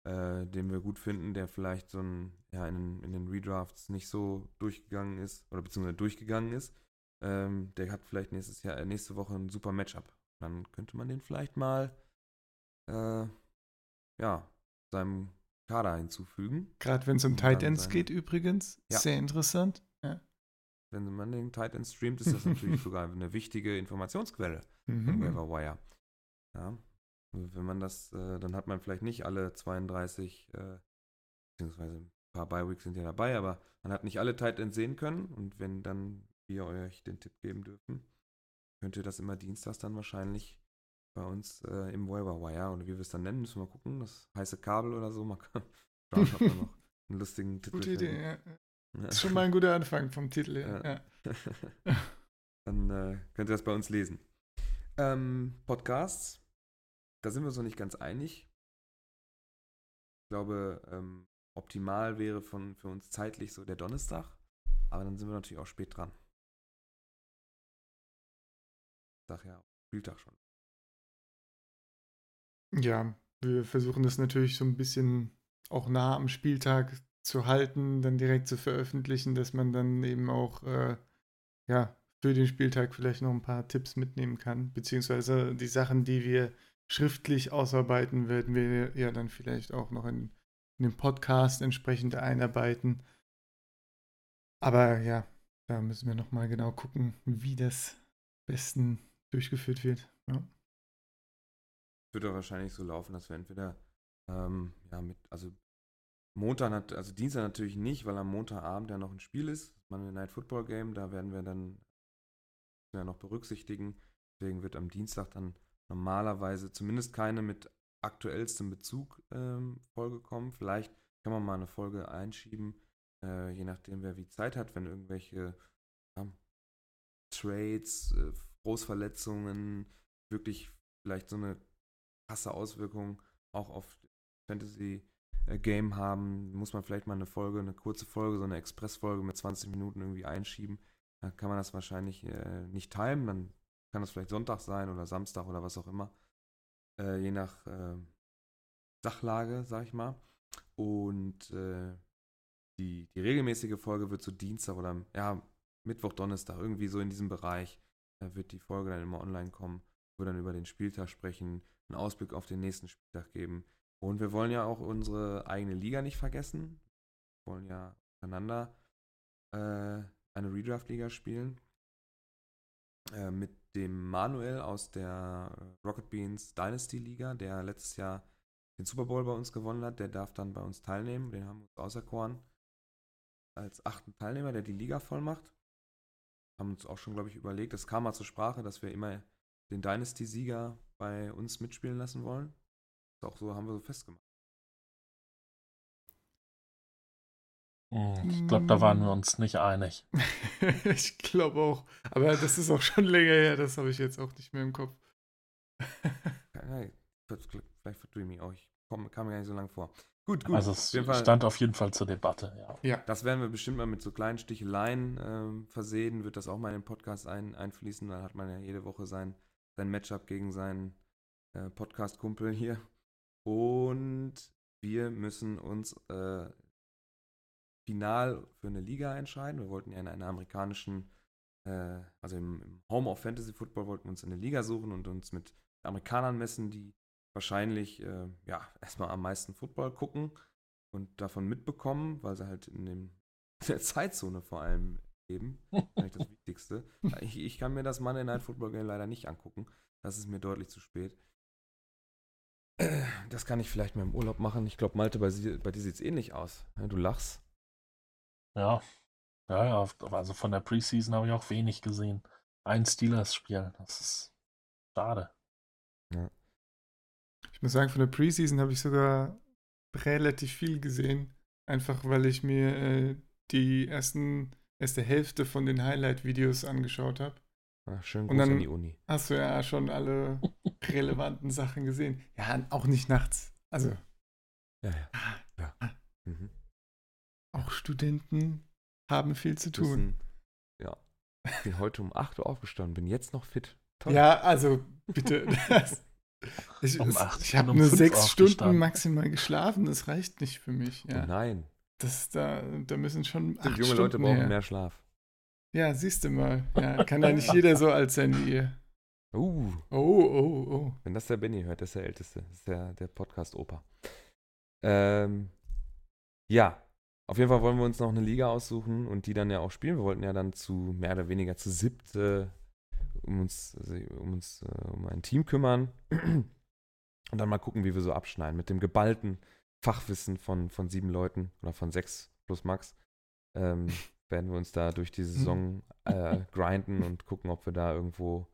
äh, den wir gut finden, der vielleicht so ein, ja, in, in den Redrafts nicht so durchgegangen ist, oder beziehungsweise durchgegangen ist, ähm, der hat vielleicht nächstes Jahr, äh, nächste Woche ein super Matchup. Dann könnte man den vielleicht mal, äh, ja, seinem Kader hinzufügen. Gerade wenn es um Tight Ends geht übrigens, ja. sehr interessant. Ja. Wenn man den Tight End streamt, ist das natürlich sogar eine wichtige Informationsquelle mhm. von Wire. Ja, wenn man das, äh, dann hat man vielleicht nicht alle 32, äh, beziehungsweise ein paar Bi-Weeks sind ja dabei, aber man hat nicht alle Tight Ends sehen können. Und wenn dann wir euch den Tipp geben dürfen, könnt ihr das immer dienstags dann wahrscheinlich bei uns äh, im Waiver Wire oder wie wir es dann nennen, müssen wir mal gucken. Das heiße Kabel oder so. Man kann, schauen, ob da noch einen lustigen Titel. Gute Idee, ja. Das ist schon mal ein guter Anfang vom Titel her. Ja. Dann äh, könnt ihr das bei uns lesen. Ähm, Podcasts, da sind wir uns noch nicht ganz einig. Ich glaube, ähm, optimal wäre von, für uns zeitlich so der Donnerstag. Aber dann sind wir natürlich auch spät dran. Sag ja, Spieltag schon. Ja, wir versuchen das natürlich so ein bisschen auch nah am Spieltag zu halten, dann direkt zu veröffentlichen, dass man dann eben auch äh, ja, für den Spieltag vielleicht noch ein paar Tipps mitnehmen kann, beziehungsweise die Sachen, die wir schriftlich ausarbeiten, werden wir ja dann vielleicht auch noch in, in den Podcast entsprechend einarbeiten. Aber ja, da müssen wir nochmal genau gucken, wie das besten durchgeführt wird. Ja. Wird doch wahrscheinlich so laufen, dass wir entweder ähm, ja mit, also Montag, also Dienstag natürlich nicht, weil am Montagabend ja noch ein Spiel ist, das Monday Night Football Game, da werden wir dann ja noch berücksichtigen. Deswegen wird am Dienstag dann normalerweise zumindest keine mit aktuellstem Bezug ähm, Folge kommen. Vielleicht kann man mal eine Folge einschieben, äh, je nachdem, wer wie Zeit hat, wenn irgendwelche ja, Trades, äh, Großverletzungen wirklich vielleicht so eine krasse Auswirkung auch auf Fantasy äh, Game haben, muss man vielleicht mal eine Folge, eine kurze Folge, so eine Expressfolge mit 20 Minuten irgendwie einschieben. Dann kann man das wahrscheinlich äh, nicht timen, dann kann das vielleicht Sonntag sein oder Samstag oder was auch immer. Äh, je nach äh, Sachlage, sag ich mal. Und äh, die, die regelmäßige Folge wird so Dienstag oder ja, Mittwoch, Donnerstag, irgendwie so in diesem Bereich äh, wird die Folge dann immer online kommen. Wir dann über den Spieltag sprechen, einen Ausblick auf den nächsten Spieltag geben. Und wir wollen ja auch unsere eigene Liga nicht vergessen. Wir wollen ja untereinander äh, eine Redraft-Liga spielen. Äh, mit dem Manuel aus der Rocket Beans Dynasty Liga, der letztes Jahr den Super Bowl bei uns gewonnen hat. Der darf dann bei uns teilnehmen. Den haben wir uns auserkoren als achten Teilnehmer, der die Liga voll macht. Haben uns auch schon, glaube ich, überlegt, es kam mal zur Sprache, dass wir immer den Dynasty-Sieger bei uns mitspielen lassen wollen. Das auch so, haben wir so festgemacht. Ich glaube, da waren wir uns nicht einig. ich glaube auch. Aber das ist auch schon länger her, das habe ich jetzt auch nicht mehr im Kopf. Vielleicht verdrehe ich mich auch. Ich komm, kam mir gar nicht so lange vor. Gut, gut. Also es auf stand auf jeden Fall zur Debatte, ja. Ja. Das werden wir bestimmt mal mit so kleinen Sticheleien ähm, versehen, wird das auch mal in den Podcast ein, einfließen. Dann hat man ja jede Woche sein, sein Matchup gegen seinen äh, Podcast-Kumpel hier. Und wir müssen uns äh, final für eine Liga entscheiden. Wir wollten ja in einer amerikanischen, äh, also im, im, Home of Fantasy Football wollten wir uns eine Liga suchen und uns mit Amerikanern messen, die wahrscheinlich äh, ja erstmal am meisten Football gucken und davon mitbekommen, weil sie halt in, dem, in der Zeitzone vor allem leben. Eigentlich das Wichtigste. Ich, ich, kann mir das Monday Night Football Game leider nicht angucken. Das ist mir deutlich zu spät. Das kann ich vielleicht mal im Urlaub machen. Ich glaube, Malte, bei, bei dir sieht es ähnlich aus. Du lachst. Ja, ja, ja. Also von der Preseason habe ich auch wenig gesehen. Ein Steelers-Spiel. Das ist schade. Ja. Ich muss sagen, von der Preseason habe ich sogar relativ viel gesehen. Einfach weil ich mir äh, die ersten, erste Hälfte von den Highlight-Videos angeschaut habe. Ach, schön dann an die Uni. Hast du ja schon alle relevanten Sachen gesehen. Ja, auch nicht nachts. Also. Ja, ja. ja. Ah. Mhm. Auch Studenten haben viel zu tun. Wissen, ja. Ich bin heute um 8 Uhr aufgestanden, bin jetzt noch fit. Toll. Ja, also bitte. ich, um ich habe um nur sechs Stunden maximal geschlafen, das reicht nicht für mich. Ja. Oh nein. Das, da, da müssen schon. acht junge Stunden Leute brauchen mehr. mehr Schlaf. Ja, siehst du mal. Ja, kann ja nicht jeder so alt sein wie ihr. Uh. Oh, oh, oh. Wenn das der Benny hört, das ist der Älteste. Das ist der, der Podcast-Opa. Ähm, ja, auf jeden Fall wollen wir uns noch eine Liga aussuchen und die dann ja auch spielen. Wir wollten ja dann zu mehr oder weniger zu siebt äh, um uns, also um uns äh, um ein Team kümmern und dann mal gucken, wie wir so abschneiden mit dem geballten Fachwissen von, von sieben Leuten oder von sechs plus Max. Ähm, werden wir uns da durch die Saison äh, grinden und gucken, ob wir da irgendwo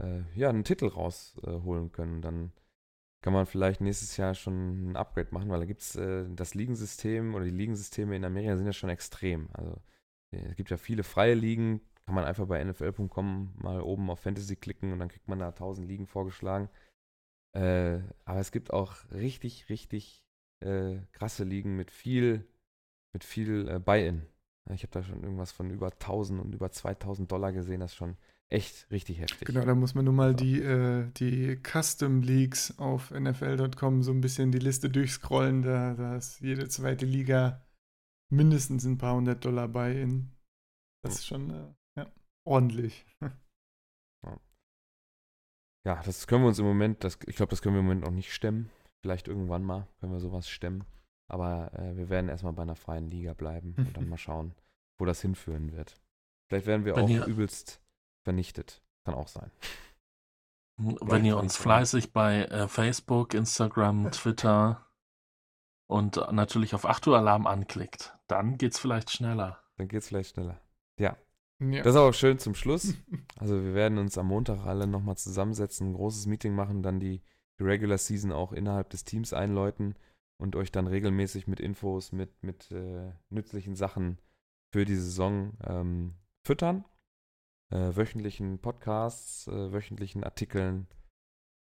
äh, ja, einen Titel rausholen können. Dann kann man vielleicht nächstes Jahr schon ein Upgrade machen, weil da gibt es äh, das Ligensystem oder die Ligensysteme in Amerika sind ja schon extrem. Also äh, es gibt ja viele freie Ligen, kann man einfach bei nfl.com mal oben auf Fantasy klicken und dann kriegt man da 1000 Ligen vorgeschlagen. Äh, aber es gibt auch richtig, richtig äh, krasse Ligen mit viel, mit viel äh, Buy-in. Ich habe da schon irgendwas von über 1000 und über 2000 Dollar gesehen, das schon echt richtig heftig. Genau, da muss man nur mal so. die, äh, die Custom Leagues auf NFL.com so ein bisschen die Liste durchscrollen. Da, da ist jede zweite Liga mindestens ein paar hundert Dollar bei. In. Das ist schon äh, ja, ordentlich. Ja. das können wir uns im Moment, das, ich glaube, das können wir im Moment noch nicht stemmen. Vielleicht irgendwann mal können wir sowas stemmen. Aber äh, wir werden erstmal bei einer freien Liga bleiben und dann mal schauen, wo das hinführen wird. Vielleicht werden wir Wenn auch übelst vernichtet. Kann auch sein. Wenn ihr uns fleißig bei äh, Facebook, Instagram, Twitter und natürlich auf 8 Uhr Alarm anklickt, dann geht's vielleicht schneller. Dann geht's vielleicht schneller. Ja. ja. Das ist auch schön zum Schluss. Also wir werden uns am Montag alle nochmal zusammensetzen, ein großes Meeting machen, dann die, die Regular Season auch innerhalb des Teams einläuten und euch dann regelmäßig mit Infos, mit, mit äh, nützlichen Sachen für die Saison ähm, füttern äh, wöchentlichen Podcasts, äh, wöchentlichen Artikeln.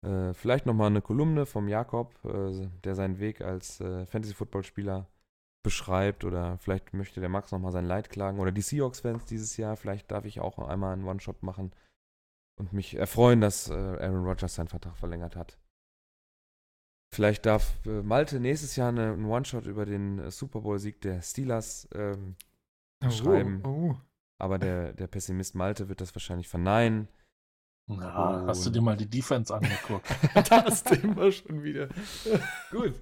Äh, vielleicht nochmal eine Kolumne vom Jakob, äh, der seinen Weg als äh, Fantasy-Football-Spieler beschreibt. Oder vielleicht möchte der Max nochmal sein Leid klagen. Oder die Seahawks-Fans dieses Jahr. Vielleicht darf ich auch einmal einen One-Shot machen und mich erfreuen, dass äh, Aaron Rodgers seinen Vertrag verlängert hat. Vielleicht darf Malte nächstes Jahr eine, einen One-Shot über den Super Bowl-Sieg der Steelers ähm, oh, schreiben. Oh. Aber der, der Pessimist Malte wird das wahrscheinlich verneinen. Na, hast du dir mal die Defense angeguckt? das Thema schon wieder. Gut.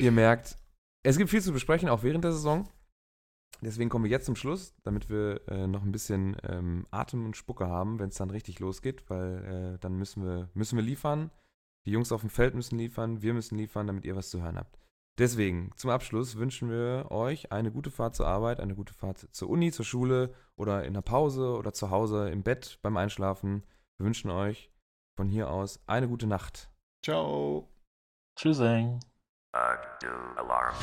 Ihr merkt, es gibt viel zu besprechen, auch während der Saison. Deswegen kommen wir jetzt zum Schluss, damit wir äh, noch ein bisschen ähm, Atem und Spucke haben, wenn es dann richtig losgeht, weil äh, dann müssen wir, müssen wir liefern. Die Jungs auf dem Feld müssen liefern, wir müssen liefern, damit ihr was zu hören habt. Deswegen, zum Abschluss wünschen wir euch eine gute Fahrt zur Arbeit, eine gute Fahrt zur Uni, zur Schule oder in der Pause oder zu Hause im Bett beim Einschlafen. Wir wünschen euch von hier aus eine gute Nacht. Ciao. Tschüssing. Alarm.